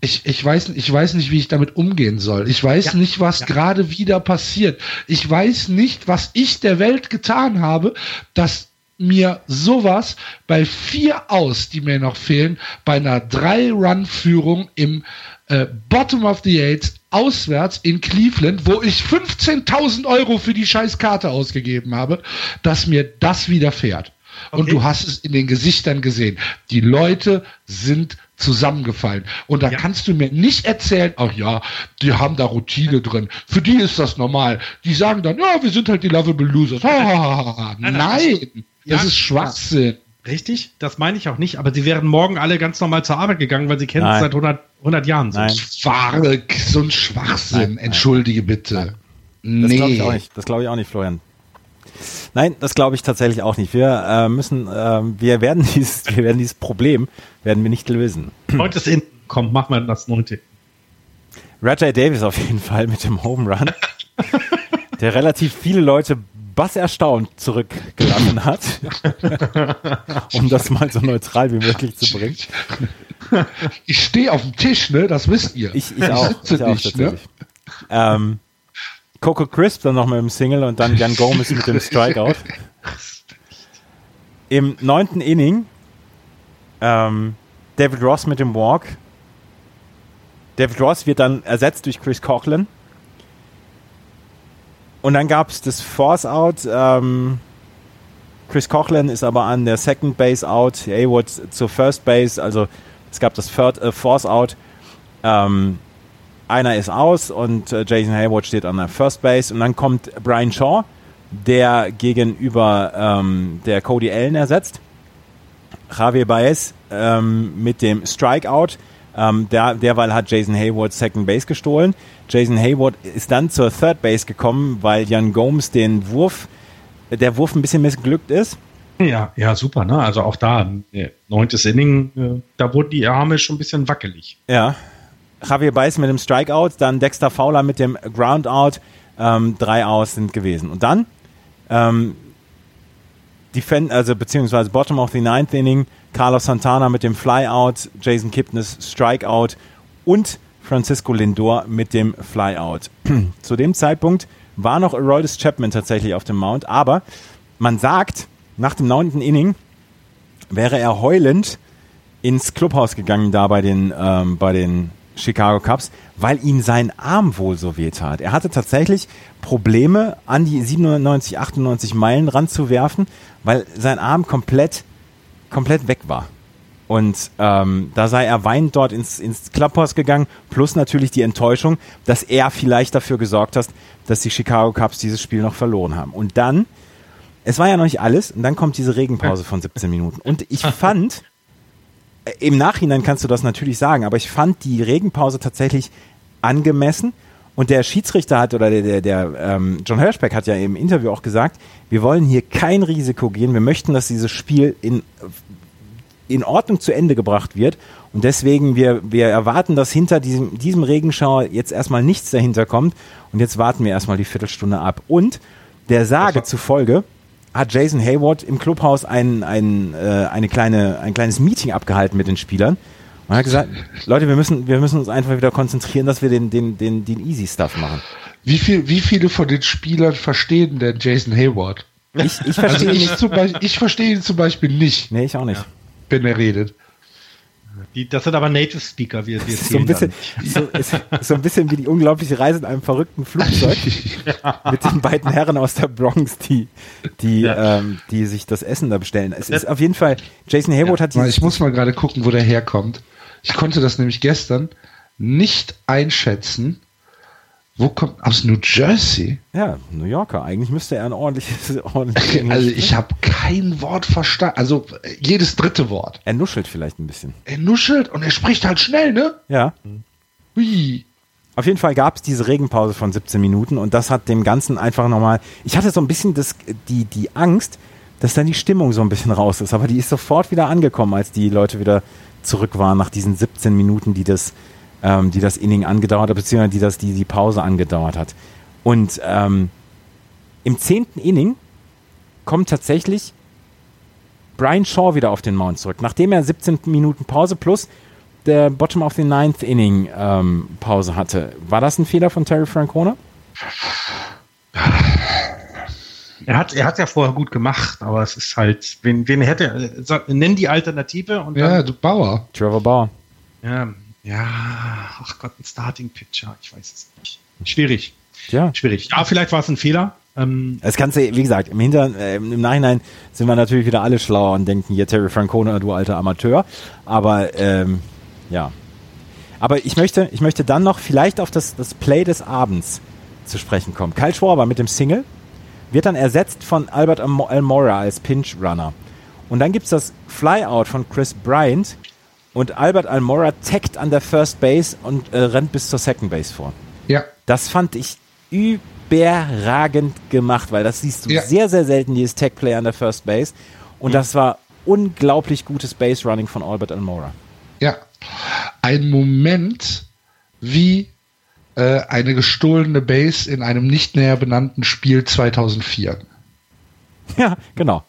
S4: ich, ich, weiß, ich weiß nicht, wie ich damit umgehen soll. Ich weiß
S3: Ja.
S4: nicht, was gerade wieder passiert. Ich weiß nicht, was ich der Welt getan habe, dass mir sowas bei vier aus, die mir noch fehlen, bei einer Drei-Run-Führung im äh, Bottom of the Eight auswärts in Cleveland, wo ich 15.000 Euro für die scheiß Karte ausgegeben habe, dass mir das widerfährt. Und
S3: Okay.
S4: du hast es in den Gesichtern gesehen. Die Leute sind zusammengefallen. Und da
S3: Ja.
S4: kannst du mir nicht erzählen, ach ja, die haben da Routine drin. Für die ist das normal. Die sagen dann, ja, wir sind halt die Lovable Losers. Ha, ha, ha, ha.
S3: Nein,
S4: Nein, das
S3: Ja.
S4: ist Schwachsinn.
S3: Richtig, das meine ich auch nicht, aber sie wären morgen alle ganz normal zur Arbeit gegangen, weil sie kennen es seit 100, 100 Jahren so.
S2: Nein.
S4: Wahre, so ein Schwachsinn.
S2: Nein, nein.
S4: Entschuldige bitte.
S2: Das
S4: Nee.
S2: glaube ich auch nicht. Das glaube ich auch nicht, Florian. Nein, das glaube ich tatsächlich auch nicht. Wir äh, müssen, ähm, wir werden dieses, wir werden dieses Problem werden wir nicht lösen.
S3: Neuntes in. Komm, mach mal das neunte.
S2: Rajay Davis auf jeden Fall mit dem Home Run, der relativ viele Leute bass erstaunt zurückgelassen hat, um das mal so neutral wie möglich zu bringen.
S4: Ich stehe auf dem Tisch, ne? Das wisst ihr.
S2: Ich, ich auch, ich auch
S4: nicht, ne?
S2: Ähm, Coco Crisp dann noch mit dem Single und dann Jan Gomez mit dem Strikeout. Im neunten Inning ähm, David Ross mit dem Walk. David Ross wird dann ersetzt durch Chris Coughlin. Und dann gab es das Force Out. Ähm, Chris Coughlin ist aber an der Second Base out. Haywood zur First Base. Also es gab das Third, äh, Force Out. Ähm, einer ist aus und äh, Jason Hayward steht an der First Base und dann kommt Brian Shaw, der gegenüber ähm, der Cody Allen ersetzt. Javier Baez ähm, mit dem Strikeout. Ähm, der, derweil hat Jason Hayward Second Base gestohlen. Jason Hayward ist dann zur Third Base gekommen, weil Jan Gomes den Wurf, der Wurf ein bisschen missglückt ist.
S3: Ja, ja, super, ne? Also auch da, äh, neuntes Inning, äh, da wurden die Arme schon ein bisschen wackelig.
S2: Ja. Javier Baez mit dem Strikeout, dann Dexter Fowler mit dem Groundout. Ähm, drei Outs sind gewesen. Und dann ähm, Defend, also beziehungsweise Bottom of the Ninth Inning, Carlos Santana mit dem Flyout, Jason Kipnis Strikeout und Francisco Lindor mit dem Flyout. Zu dem Zeitpunkt war noch Aroldis Chapman tatsächlich auf dem Mount, aber man sagt, nach dem neunten Inning wäre er heulend ins Clubhaus gegangen da bei den, ähm, bei den Chicago Cubs, weil ihm sein Arm wohl so weh tat. Er hatte tatsächlich Probleme, an die 97, 98 Meilen ranzuwerfen, weil sein Arm komplett, komplett weg war. Und ähm, da sei er weinend dort ins, ins Clubhaus gegangen, plus natürlich die Enttäuschung, dass er vielleicht dafür gesorgt hat, dass die Chicago Cubs dieses Spiel noch verloren haben. Und dann, es war ja noch nicht alles, und dann kommt diese Regenpause von 17 Minuten. Und ich fand, im Nachhinein kannst du das natürlich sagen, aber ich fand die Regenpause tatsächlich angemessen. Und der Schiedsrichter hat, oder der, der, der ähm, John Hirschbeck hat ja im Interview auch gesagt, wir wollen hier kein Risiko gehen, wir möchten, dass dieses Spiel in, in Ordnung zu Ende gebracht wird. Und deswegen, wir, wir erwarten, dass hinter diesem, diesem Regenschauer jetzt erstmal nichts dahinter kommt. Und jetzt warten wir erstmal die Viertelstunde ab. Und der Sage zufolge hat Jason Hayward im Clubhaus ein, ein, äh, eine kleine, ein kleines Meeting abgehalten mit den Spielern. Und hat gesagt, Leute, wir müssen, wir müssen uns einfach wieder konzentrieren, dass wir den, den, den, den Easy Stuff machen.
S4: Wie, viel, wie viele von den Spielern verstehen denn Jason Hayward?
S2: Ich, ich
S4: Also
S2: verstehe
S4: ich,
S2: nicht.
S4: zum Beispiel, ich verstehe ihn zum Beispiel nicht,
S2: Nee, ich auch nicht.
S4: wenn er redet.
S3: Die, das sind aber Native Speaker, wir, wir
S2: So ein, bisschen, so, ist, so ein bisschen wie die unglaubliche Reise in einem verrückten Flugzeug mit den beiden Herren aus der Bronx, die, die,
S3: Ja.
S2: ähm, die sich das Essen da bestellen. Es ist auf jeden Fall, Jason Hayward hat
S4: Mal,
S2: dieses,
S4: Ich muss mal gerade gucken, wo der herkommt. Ich konnte das nämlich gestern nicht einschätzen. Wo kommt aus New Jersey?
S2: ja, New Yorker. Eigentlich müsste er ein ordentliches, ordentliches
S4: Also ich habe kein Wort verstanden. Also äh, jedes dritte Wort.
S2: Er nuschelt vielleicht ein bisschen.
S4: Er nuschelt und er spricht halt schnell, ne?
S2: Ja.
S4: Hui.
S2: Auf jeden Fall gab es diese Regenpause von 17 Minuten und das hat dem Ganzen einfach nochmal. Ich hatte so ein bisschen das, die, die Angst, dass dann die Stimmung so ein bisschen raus ist, aber die ist sofort wieder angekommen, als die Leute wieder zurück waren nach diesen 17 Minuten, die das, ähm, die das Inning angedauert hat, beziehungsweise die das, die, die Pause angedauert hat. Und ähm, im zehnten Inning kommt tatsächlich Brian Shaw wieder auf den Mount zurück, nachdem er 17 Minuten Pause plus der Bottom of the Ninth Inning ähm, Pause hatte. War das ein Fehler von Terry Francona?
S3: Er hat, er hat ja vorher gut gemacht, aber es ist halt, wen, wen hätte er, nenn die Alternative und
S4: Ja,
S3: dann,
S4: du Bauer.
S2: Trevor Bauer.
S3: ja, ja, ach Gott, ein Starting Pitcher, ich weiß es nicht. Schwierig,
S2: Ja.
S3: schwierig. Ja, vielleicht war es ein Fehler. Ähm,
S2: Das kannst du, wie gesagt, im, Hinter, äh, im Nachhinein sind wir natürlich wieder alle schlauer und denken, hier Terry Francona, du alter Amateur. Aber ähm, ja. Aber ich möchte, ich möchte dann noch vielleicht auf das, das Play des Abends zu sprechen kommen. Kyle Schwarber mit dem Single wird dann ersetzt von Albert Almo- Almora als Pinch Runner. Und dann gibt's das Flyout von Chris Bryant und Albert Almora taggt an der First Base und äh, rennt bis zur Second Base vor.
S4: Ja,
S2: Das fand ich überragend gemacht, weil das siehst du
S4: Ja.
S2: sehr, sehr selten, dieses Tag-Play an der First Base. Und das war unglaublich gutes Base-Running von Albert Almora.
S4: ja. Ein Moment wie äh, eine gestohlene Base in einem nicht näher benannten Spiel 2004.
S2: Ja, genau.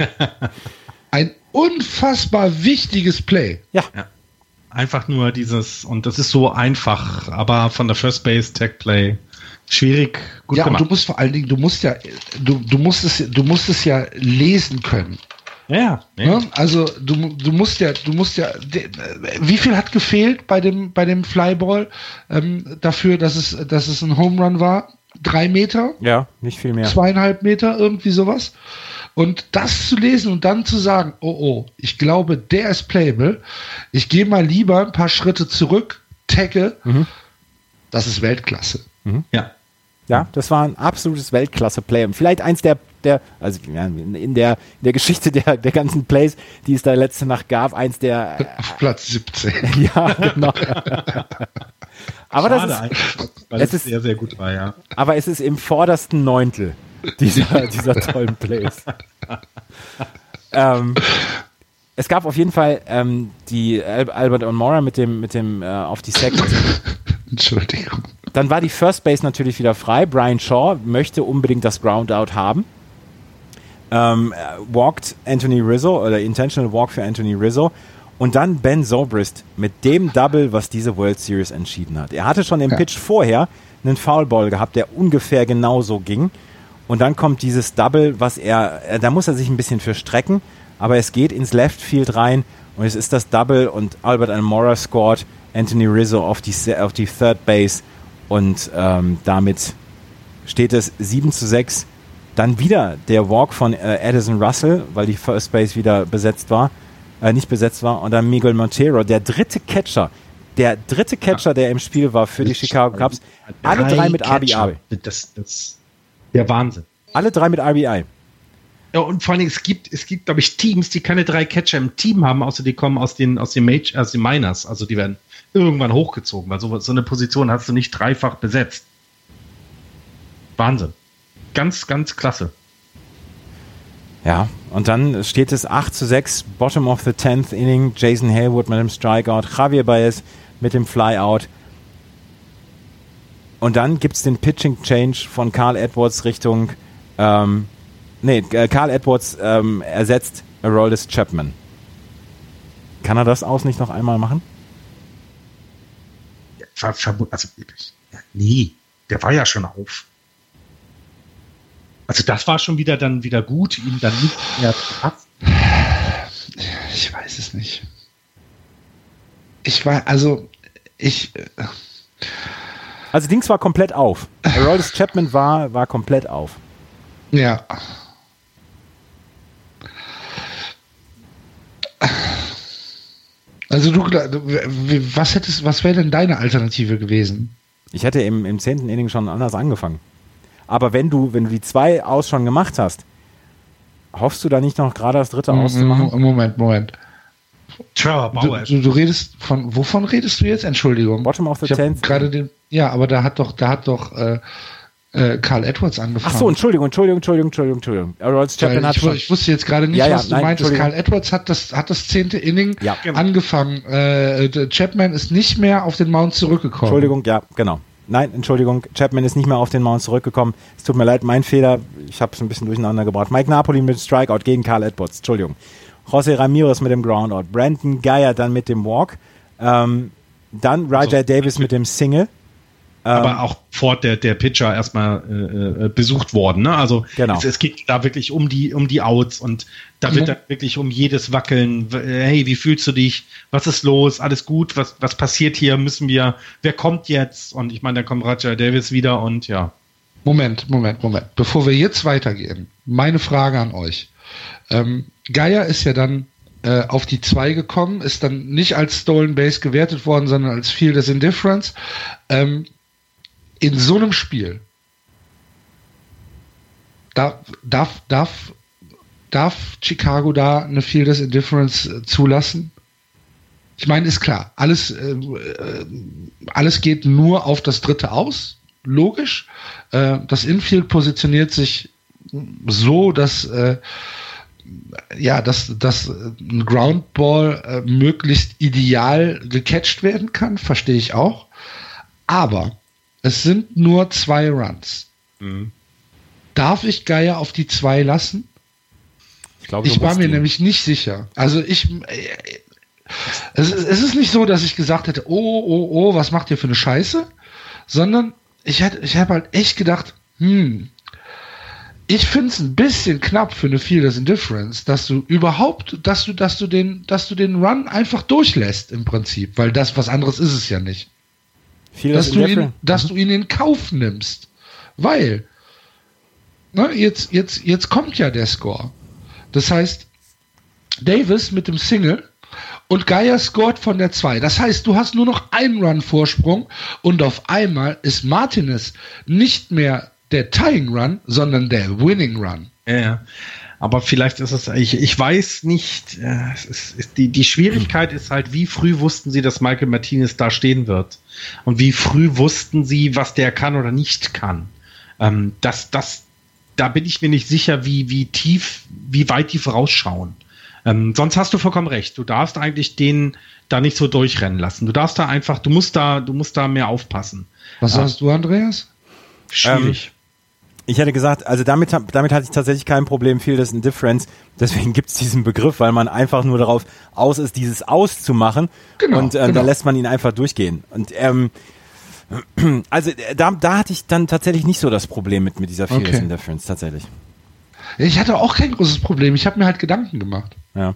S4: Ein unfassbar wichtiges Play.
S2: Ja,
S3: einfach nur dieses, und das ist so einfach, aber von der First Base, Tech Play, schwierig, gut
S4: ja, und
S3: gemacht.
S4: du musst vor allen Dingen, du musst ja, du, du musst es, du musst es ja lesen können.
S3: ja, ja.
S4: Ne? Also du, du musst ja, du musst ja, wie viel hat gefehlt bei dem, bei dem Flyball ähm, dafür, dass es, dass es ein Home Run war? Drei Meter,
S2: ja, nicht viel mehr.
S4: zweieinhalb Meter, irgendwie sowas. Und das zu lesen und dann zu sagen, oh oh, ich glaube, der ist playable. Ich gehe mal lieber ein paar Schritte zurück, tagge. Das ist Weltklasse.
S3: Ja.
S2: Ja, das war ein absolutes Weltklasse-Play. Und vielleicht eins der, der also ja, in der, in der Geschichte der, der ganzen Plays, die es da letzte Nacht gab, eins der,
S4: Auf Platz 17.
S2: ja, genau. Aber das
S3: Schade
S2: ist,
S3: eigentlich, weil
S2: es
S3: es,
S2: ist-
S3: sehr, sehr gut war, ja.
S2: aber es ist im vordersten Neuntel dieser, dieser tollen Plays. ähm, es gab auf jeden Fall ähm, die Al Albert Onmora mit dem, mit dem äh, auf die Second.
S4: Entschuldigung.
S2: Dann war die First Base natürlich wieder frei. Brian Shaw möchte unbedingt das Groundout haben. Ähm, äh, walked Anthony Rizzo oder Intentional Walk für Anthony Rizzo. Und dann Ben Zobrist mit dem Double, was diese World Series entschieden hat. Er hatte schon im
S4: Ja.
S2: Pitch vorher einen Foulball gehabt, der ungefähr genauso ging. Und dann kommt dieses Double, was er, äh, da muss er sich ein bisschen für strecken, aber es geht ins Left Field rein und es ist das Double und Albert Almora scored Anthony Rizzo auf die, auf die Third Base und ähm, damit steht es 7 zu 6. Dann wieder der Walk von äh, Addison Russell, weil die First Base wieder besetzt war, äh, nicht besetzt war. Und dann Miguel Montero, der dritte Catcher, der dritte Catcher, der im Spiel war für die Chicago Cubs. Alle drei mit
S3: Catcher.
S2: RBI.
S3: Das, das, der Wahnsinn.
S2: Alle drei mit RBI.
S3: Ja, und vor allen Dingen, es gibt, es gibt, glaube ich, Teams, die keine drei Catcher im Team haben, außer die kommen aus den, aus den, Major, aus den Miners. Also die werden irgendwann hochgezogen, weil so, so eine Position hast du nicht dreifach besetzt. Wahnsinn. Ganz, ganz klasse.
S2: Ja, und dann steht es 8 zu 6, bottom of the 10th Inning, Jason Hayward mit dem Strikeout, Javier Baez mit dem Flyout. Und dann gibt es den Pitching Change von Carl Edwards Richtung, ähm, nee, äh, Carl Edwards ähm, ersetzt Aroldis Chapman. Kann er das aus nicht noch einmal machen?
S3: Also, nee, der war ja schon auf. Also das war schon wieder dann wieder gut, ihm dann nicht mehr zu passen.
S4: Ich weiß es nicht. Ich war, also, ich, äh,
S2: Also Dings war komplett auf. Aroldis Chapman war, war komplett auf.
S4: ja. Also du, was hättest, was wäre denn deine Alternative gewesen?
S2: Ich hätte im, im zehnten Inning schon anders angefangen. Aber wenn du, wenn du die zwei aus schon gemacht hast, hoffst du da nicht noch gerade das dritte auszumachen?
S4: Moment, Moment.
S3: Trevor
S4: Du,
S3: Bauer.
S4: du, du redest von, wovon redest du jetzt? Entschuldigung.
S2: Bottom of the
S4: ich
S2: tenth.
S4: gerade den, ja, aber da hat doch, da hat doch äh, äh, Carl Edwards angefangen.
S2: Ach so, Entschuldigung, Entschuldigung, Entschuldigung, Entschuldigung, Entschuldigung. Aroldis
S4: Weil
S2: Chapman hat
S4: ich, ich wusste jetzt gerade nicht,
S2: Ja, ja,
S4: was du
S2: nein,
S4: meintest. Carl Edwards hat das, hat das zehnte Inning
S2: Ja.
S4: angefangen. Äh, der Chapman ist nicht mehr auf den Mount zurückgekommen.
S2: Entschuldigung, ja, genau. Nein, Entschuldigung, Chapman ist nicht mehr auf den Mount zurückgekommen. Es tut mir leid, mein Fehler. Ich habe es ein bisschen durcheinander gebracht. Mike Napoli mit Strikeout gegen Carl Edwards. Entschuldigung. José Ramirez mit dem Groundout. Brandon Geyer dann mit dem Walk. Ähm, dann Rajai
S3: Also,
S2: Davis mit dem Single.
S3: aber auch fort der, der Pitcher erstmal äh, äh, besucht worden. Ne? Also
S2: Genau.
S3: es, es geht da wirklich um die, um die Outs und da wird
S4: Mhm.
S3: dann wirklich um jedes Wackeln, äh, hey, wie fühlst du dich? Was ist los? Alles gut? Was, was passiert hier? Müssen wir, wer kommt jetzt? Und ich meine, da kommt Roger Davis wieder und ja.
S4: Moment, Moment, Moment. Bevor wir jetzt weitergehen, meine Frage an euch. Ähm, Geier ist ja dann äh, auf die 2 gekommen, ist dann nicht als Stolen Base gewertet worden, sondern als Field as Indifference. Ähm, in so einem Spiel darf, darf, darf, darf Chicago da eine Field as Indifference äh, zulassen? Ich meine, ist klar, alles, äh, äh, alles geht nur auf das dritte aus, logisch. Äh, das Infield positioniert sich so, dass äh, ja, dass, dass ein Groundball äh, möglichst ideal gecatcht werden kann, verstehe ich auch. Aber es sind nur zwei Runs. Mhm. Darf ich Geier auf die zwei lassen? Ich, glaub, ich war mir ihn. nämlich nicht sicher. Also ich, äh, es, ist, es ist nicht so, dass ich gesagt hätte, oh, oh, oh, was macht ihr für eine Scheiße? Sondern ich, hätte, ich habe halt echt gedacht, hm, ich finde es ein bisschen knapp für eine Fearless Indifference, dass du überhaupt, dass du, dass du den, dass du den Run einfach durchlässt im Prinzip, weil das was anderes ist es ja nicht. Fearless dass du ihn, dass mhm. du ihn in Kauf nimmst, weil ne, jetzt, jetzt, jetzt kommt ja der Score. Das heißt, Davis mit dem Single und Geier scored von der 2. Das heißt, du hast nur noch einen Run Vorsprung und auf einmal ist Martinez nicht mehr der Tying Run, sondern der Winning Run.
S3: Ja, aber vielleicht ist es, ich, ich weiß nicht, äh, es ist, ist die, die Schwierigkeit ist halt, wie früh wussten sie, dass Michael Martinez da stehen wird? Und wie früh wussten sie, was der kann oder nicht kann? Ähm, das, das, da bin ich mir nicht sicher, wie, wie tief, wie weit die vorausschauen. Ähm, sonst hast du vollkommen recht. Du darfst eigentlich den da nicht so durchrennen lassen. Du darfst da einfach, du musst da, du musst da mehr aufpassen.
S4: Was sagst du, Andreas?
S2: Schwierig. Ähm, ich hätte gesagt, also damit, damit hatte ich tatsächlich kein Problem, viel das Indifference. Deswegen gibt es diesen Begriff, weil man einfach nur darauf aus ist, dieses auszumachen. Genau, und ähm, genau. da lässt man ihn einfach durchgehen. Und ähm, also äh, da, da hatte ich dann tatsächlich nicht so das Problem mit, mit dieser Fearless okay. Indifference, tatsächlich.
S4: Ich hatte auch kein großes Problem. Ich habe mir halt Gedanken gemacht.
S2: Ja.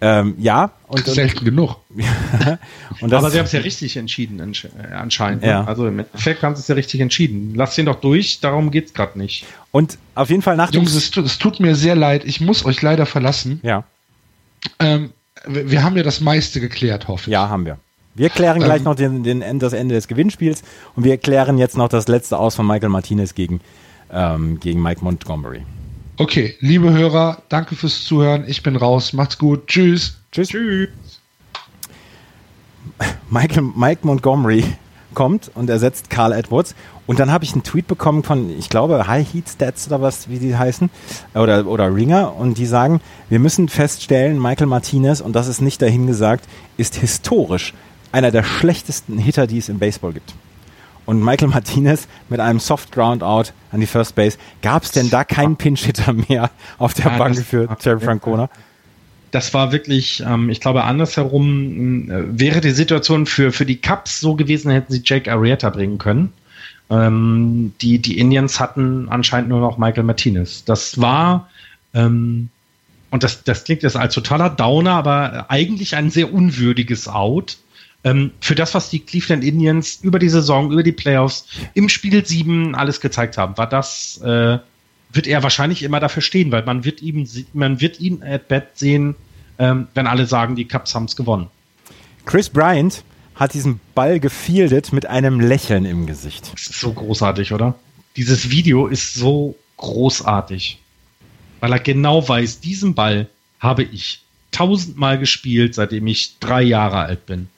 S2: Ähm, ja.
S4: Und Selten genug.
S3: und das, Aber sie haben es ja richtig entschieden äh, anscheinend. Ne? Ja. Also im Endeffekt haben sie es ja richtig entschieden. Lass den doch durch, darum geht es gerade nicht.
S2: Und auf jeden Fall nach
S4: Jungs, es, es, tut mir sehr leid, ich muss euch leider verlassen.
S2: Ja.
S4: Ähm, wir, wir haben ja das meiste geklärt, hoffe ich.
S2: Ja, haben wir. Wir klären gleich ähm, noch den, den, das Ende des Gewinnspiels und wir klären jetzt noch das letzte aus von Michael Martinez gegen, ähm, gegen Mike Montgomery.
S4: Okay, liebe Hörer, danke fürs Zuhören. Ich bin raus. Macht's gut. Tschüss.
S2: Tschüss. Tschüss. Michael, Mike Montgomery kommt und ersetzt Carl Edwards. Und dann habe ich einen Tweet bekommen von, ich glaube, High Heat Stats oder was, wie die heißen, oder, oder Ringer. Und die sagen, wir müssen feststellen, Michael Martinez, und das ist nicht dahingesagt, ist historisch einer der schlechtesten Hitter, die es im Baseball gibt und Michael Martinez mit einem Soft Ground Out an die First Base. Gab es denn da keinen Pinch-Hitter mehr auf der ja, Bank für Terry Francona?
S3: Das war wirklich, ähm, ich glaube, andersherum äh, wäre die Situation für, für die Cubs so gewesen, hätten sie Jake Arrieta bringen können. Ähm, die, die Indians hatten anscheinend nur noch Michael Martinez. Das war, ähm, und das, das klingt jetzt als totaler Downer, aber eigentlich ein sehr unwürdiges Out ähm, für das, was die Cleveland Indians über die Saison, über die Playoffs, im Spiel 7 alles gezeigt haben, war das, äh, wird er wahrscheinlich immer dafür stehen, weil man wird ihm, man wird ihn at bat sehen, ähm, wenn alle sagen, die Cubs haben es gewonnen.
S2: Chris Bryant hat diesen Ball gefieldet mit einem Lächeln im Gesicht.
S3: Das ist so großartig, oder? Dieses Video ist so großartig. Weil er genau weiß, diesen Ball habe ich tausendmal gespielt, seitdem ich drei Jahre alt bin.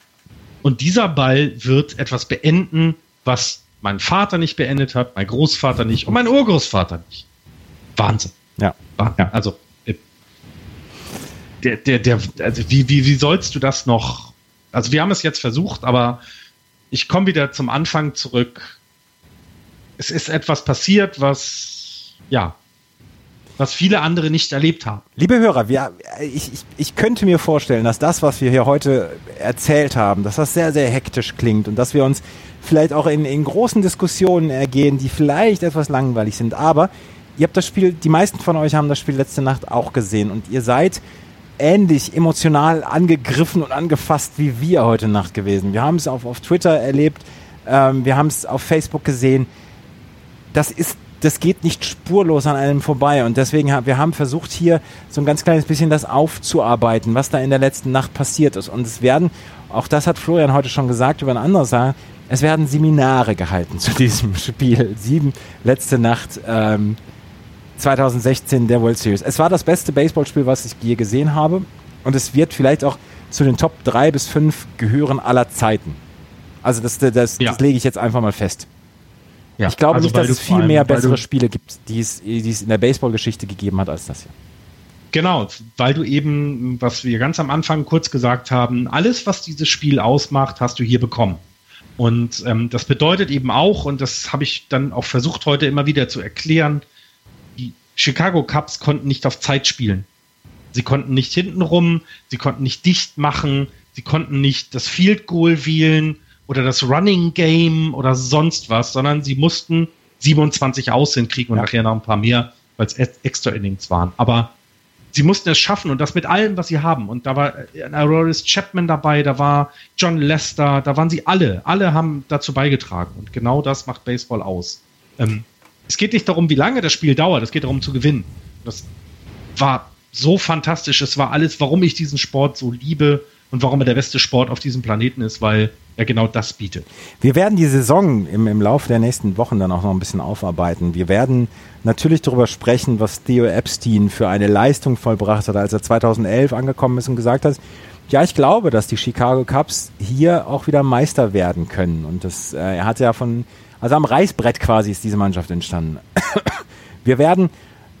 S3: Und dieser Ball wird etwas beenden, was mein Vater nicht beendet hat, mein Großvater nicht und mein Urgroßvater nicht. Wahnsinn.
S2: Ja.
S3: ja. Also, äh, der, der, der, also wie, wie, wie sollst du das noch? Also, wir haben es jetzt versucht, aber ich komme wieder zum Anfang zurück. Es ist etwas passiert, was, ja, was viele andere nicht erlebt haben.
S2: Liebe Hörer, wir, ich, ich, ich könnte mir vorstellen, dass das, was wir hier heute erzählt haben, dass das sehr, sehr hektisch klingt und dass wir uns vielleicht auch in, in großen Diskussionen ergehen, die vielleicht etwas langweilig sind. Aber ihr habt das Spiel, die meisten von euch haben das Spiel letzte Nacht auch gesehen und ihr seid ähnlich emotional angegriffen und angefasst wie wir heute Nacht gewesen. Wir haben es auf, auf Twitter erlebt, ähm, wir haben es auf Facebook gesehen das ist das geht nicht spurlos an einem vorbei. Und deswegen haben wir haben versucht, hier so ein ganz kleines bisschen das aufzuarbeiten, was da in der letzten Nacht passiert ist. Und es werden, auch das hat Florian heute schon gesagt über ein anderes Sache, es werden Seminare gehalten zu diesem Spiel. Sieben letzte Nacht ähm, 2016 der World Series. Es war das beste Baseballspiel, was ich je gesehen habe. Und es wird vielleicht auch zu den Top drei bis fünf gehören aller Zeiten. Also das, das, das, ja. das lege ich jetzt einfach mal fest. Ja, ich glaube also nicht, dass es viel mehr bessere Spiele gibt, die es, die es in der Baseballgeschichte gegeben hat als das hier.
S3: Genau, weil du eben, was wir ganz am Anfang kurz gesagt haben, alles, was dieses Spiel ausmacht, hast du hier bekommen. Und ähm, das bedeutet eben auch, und das habe ich dann auch versucht heute immer wieder zu erklären, die Chicago Cubs konnten nicht auf Zeit spielen. Sie konnten nicht hintenrum, sie konnten nicht dicht machen, sie konnten nicht das Field Goal wählen oder das Running Game oder sonst was, sondern sie mussten 27 Aus hinkriegen und ja. nachher noch ein paar mehr, weil es extra Innings waren. Aber sie mussten es schaffen und das mit allem, was sie haben. Und da war äh, Aurorius Chapman dabei, da war John Lester, da waren sie alle. Alle haben dazu beigetragen. Und genau das macht Baseball aus. Ähm, es geht nicht darum, wie lange das Spiel dauert, es geht darum zu gewinnen. Das war so fantastisch. Es war alles, warum ich diesen Sport so liebe und warum er der beste Sport auf diesem Planeten ist, weil er genau das bietet.
S2: Wir werden die Saison im, im Laufe der nächsten Wochen dann auch noch ein bisschen aufarbeiten. Wir werden natürlich darüber sprechen, was Theo Epstein für eine Leistung vollbracht hat, als er 2011 angekommen ist und gesagt hat, ja, ich glaube, dass die Chicago Cubs hier auch wieder Meister werden können. Und das, äh, er hat ja von, also am Reißbrett quasi ist diese Mannschaft entstanden. Wir werden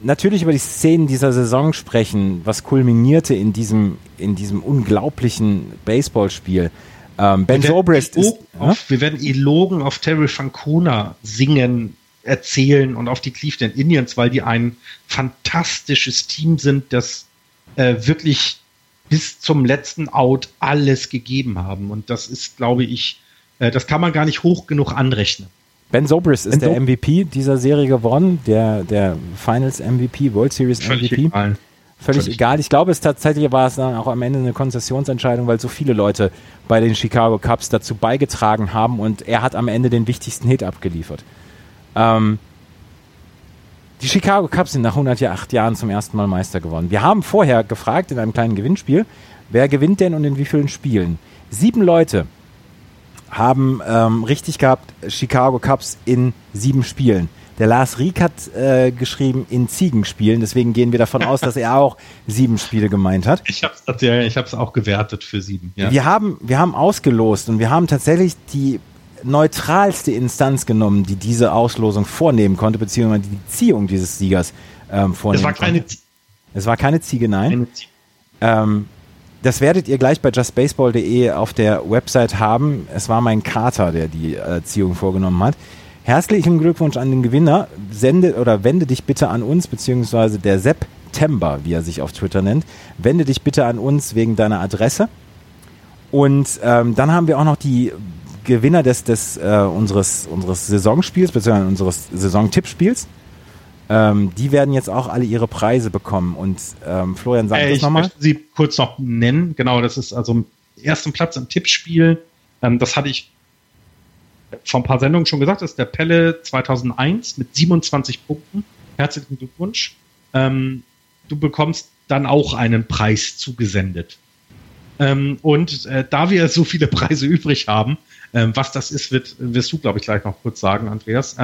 S2: natürlich über die Szenen dieser Saison sprechen, was kulminierte in diesem, in diesem unglaublichen Baseballspiel.
S3: Ähm, ben Zobrist ist. Auf, ja? Wir werden Elogen auf Terry Francona singen, erzählen und auf die Cleveland Indians, weil die ein fantastisches Team sind, das äh, wirklich bis zum letzten Out alles gegeben haben. Und das ist, glaube ich, äh, das kann man gar nicht hoch genug anrechnen.
S2: Ben Zobrist ist ben der MVP dieser Serie geworden, der, der Finals MVP, World Series Völlig MVP. Egal. Völlig, Völlig egal. Ich glaube, es tatsächlich war es dann auch am Ende eine Konzessionsentscheidung, weil so viele Leute bei den Chicago Cubs dazu beigetragen haben und er hat am Ende den wichtigsten Hit abgeliefert. Ähm, die Chicago Cubs sind nach 108 Jahren zum ersten Mal Meister geworden. Wir haben vorher gefragt in einem kleinen Gewinnspiel, wer gewinnt denn und in wie vielen Spielen? Sieben Leute haben ähm, richtig gehabt, Chicago Cubs in sieben Spielen. Der Lars Rieck hat äh, geschrieben in Ziegenspielen, deswegen gehen wir davon aus, dass er auch sieben Spiele gemeint hat.
S3: Ich habe es ja, ich hab's auch gewertet für sieben.
S2: Ja. Wir, haben, wir haben ausgelost und wir haben tatsächlich die neutralste Instanz genommen, die diese Auslosung vornehmen konnte, beziehungsweise die Ziehung dieses Siegers ähm, vornehmen
S3: Es war keine
S2: konnte. Es war keine Ziege, nein. Keine Ziege. Ähm, das werdet ihr gleich bei justbaseball.de auf der Website haben. Es war mein Kater, der die Erziehung vorgenommen hat. Herzlichen Glückwunsch an den Gewinner. Sende oder wende dich bitte an uns, beziehungsweise der September, wie er sich auf Twitter nennt. Wende dich bitte an uns wegen deiner Adresse. Und ähm, dann haben wir auch noch die Gewinner des, des äh, unseres, unseres Saisonspiels, beziehungsweise unseres Saisontippspiels. Ähm, die werden jetzt auch alle ihre Preise bekommen. Und ähm, Florian, sag äh, das nochmal. Ich möchte
S3: sie kurz noch nennen. Genau, das ist also ersten Platz im Tippspiel. Ähm, das hatte ich vor ein paar Sendungen schon gesagt. Das ist der Pelle 2001 mit 27 Punkten. Herzlichen Glückwunsch. Ähm, du bekommst dann auch einen Preis zugesendet. Ähm, und äh, da wir so viele Preise übrig haben, ähm, was das ist, wird, wirst du, glaube ich, gleich noch kurz sagen, Andreas.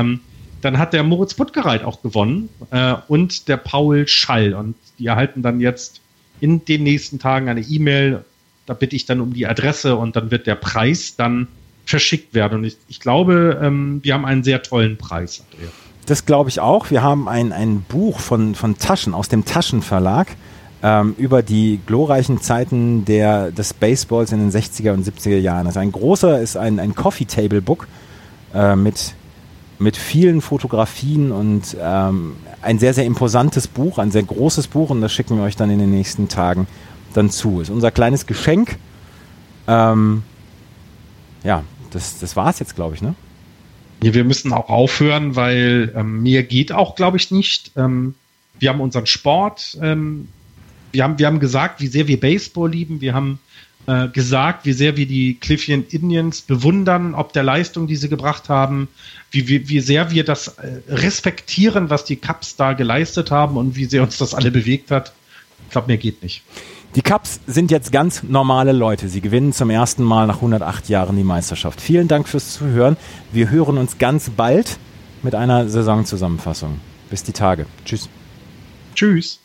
S3: Dann hat der Moritz Puttgereit auch gewonnen äh, und der Paul Schall. Und die erhalten dann jetzt in den nächsten Tagen eine E-Mail. Da bitte ich dann um die Adresse und dann wird der Preis dann verschickt werden. Und ich, ich glaube, ähm, wir haben einen sehr tollen Preis,
S2: Andrea. Das glaube ich auch. Wir haben ein, ein Buch von, von Taschen aus dem Taschenverlag ähm, über die glorreichen Zeiten der, des Baseballs in den 60er und 70er Jahren. Also ein großer ist ein, ein Coffee Table Book äh, mit mit vielen Fotografien und ähm, ein sehr, sehr imposantes Buch, ein sehr großes Buch und das schicken wir euch dann in den nächsten Tagen dann zu. Ist unser kleines Geschenk. Ähm, ja, das, das war es jetzt, glaube ich, ne?
S3: Ja, wir müssen auch aufhören, weil ähm, mir geht auch, glaube ich, nicht. Ähm, wir haben unseren Sport, ähm, wir, haben, wir haben gesagt, wie sehr wir Baseball lieben. Wir haben äh, gesagt, wie sehr wir die Cliffian Indians bewundern, ob der Leistung, die sie gebracht haben, wie, wie, wie sehr wir das äh, respektieren, was die Cups da geleistet haben und wie sehr uns das alle bewegt hat. Ich glaube, mehr geht nicht.
S2: Die Cups sind jetzt ganz normale Leute. Sie gewinnen zum ersten Mal nach 108 Jahren die Meisterschaft. Vielen Dank fürs Zuhören. Wir hören uns ganz bald mit einer Saisonzusammenfassung. Bis die Tage. Tschüss.
S3: Tschüss.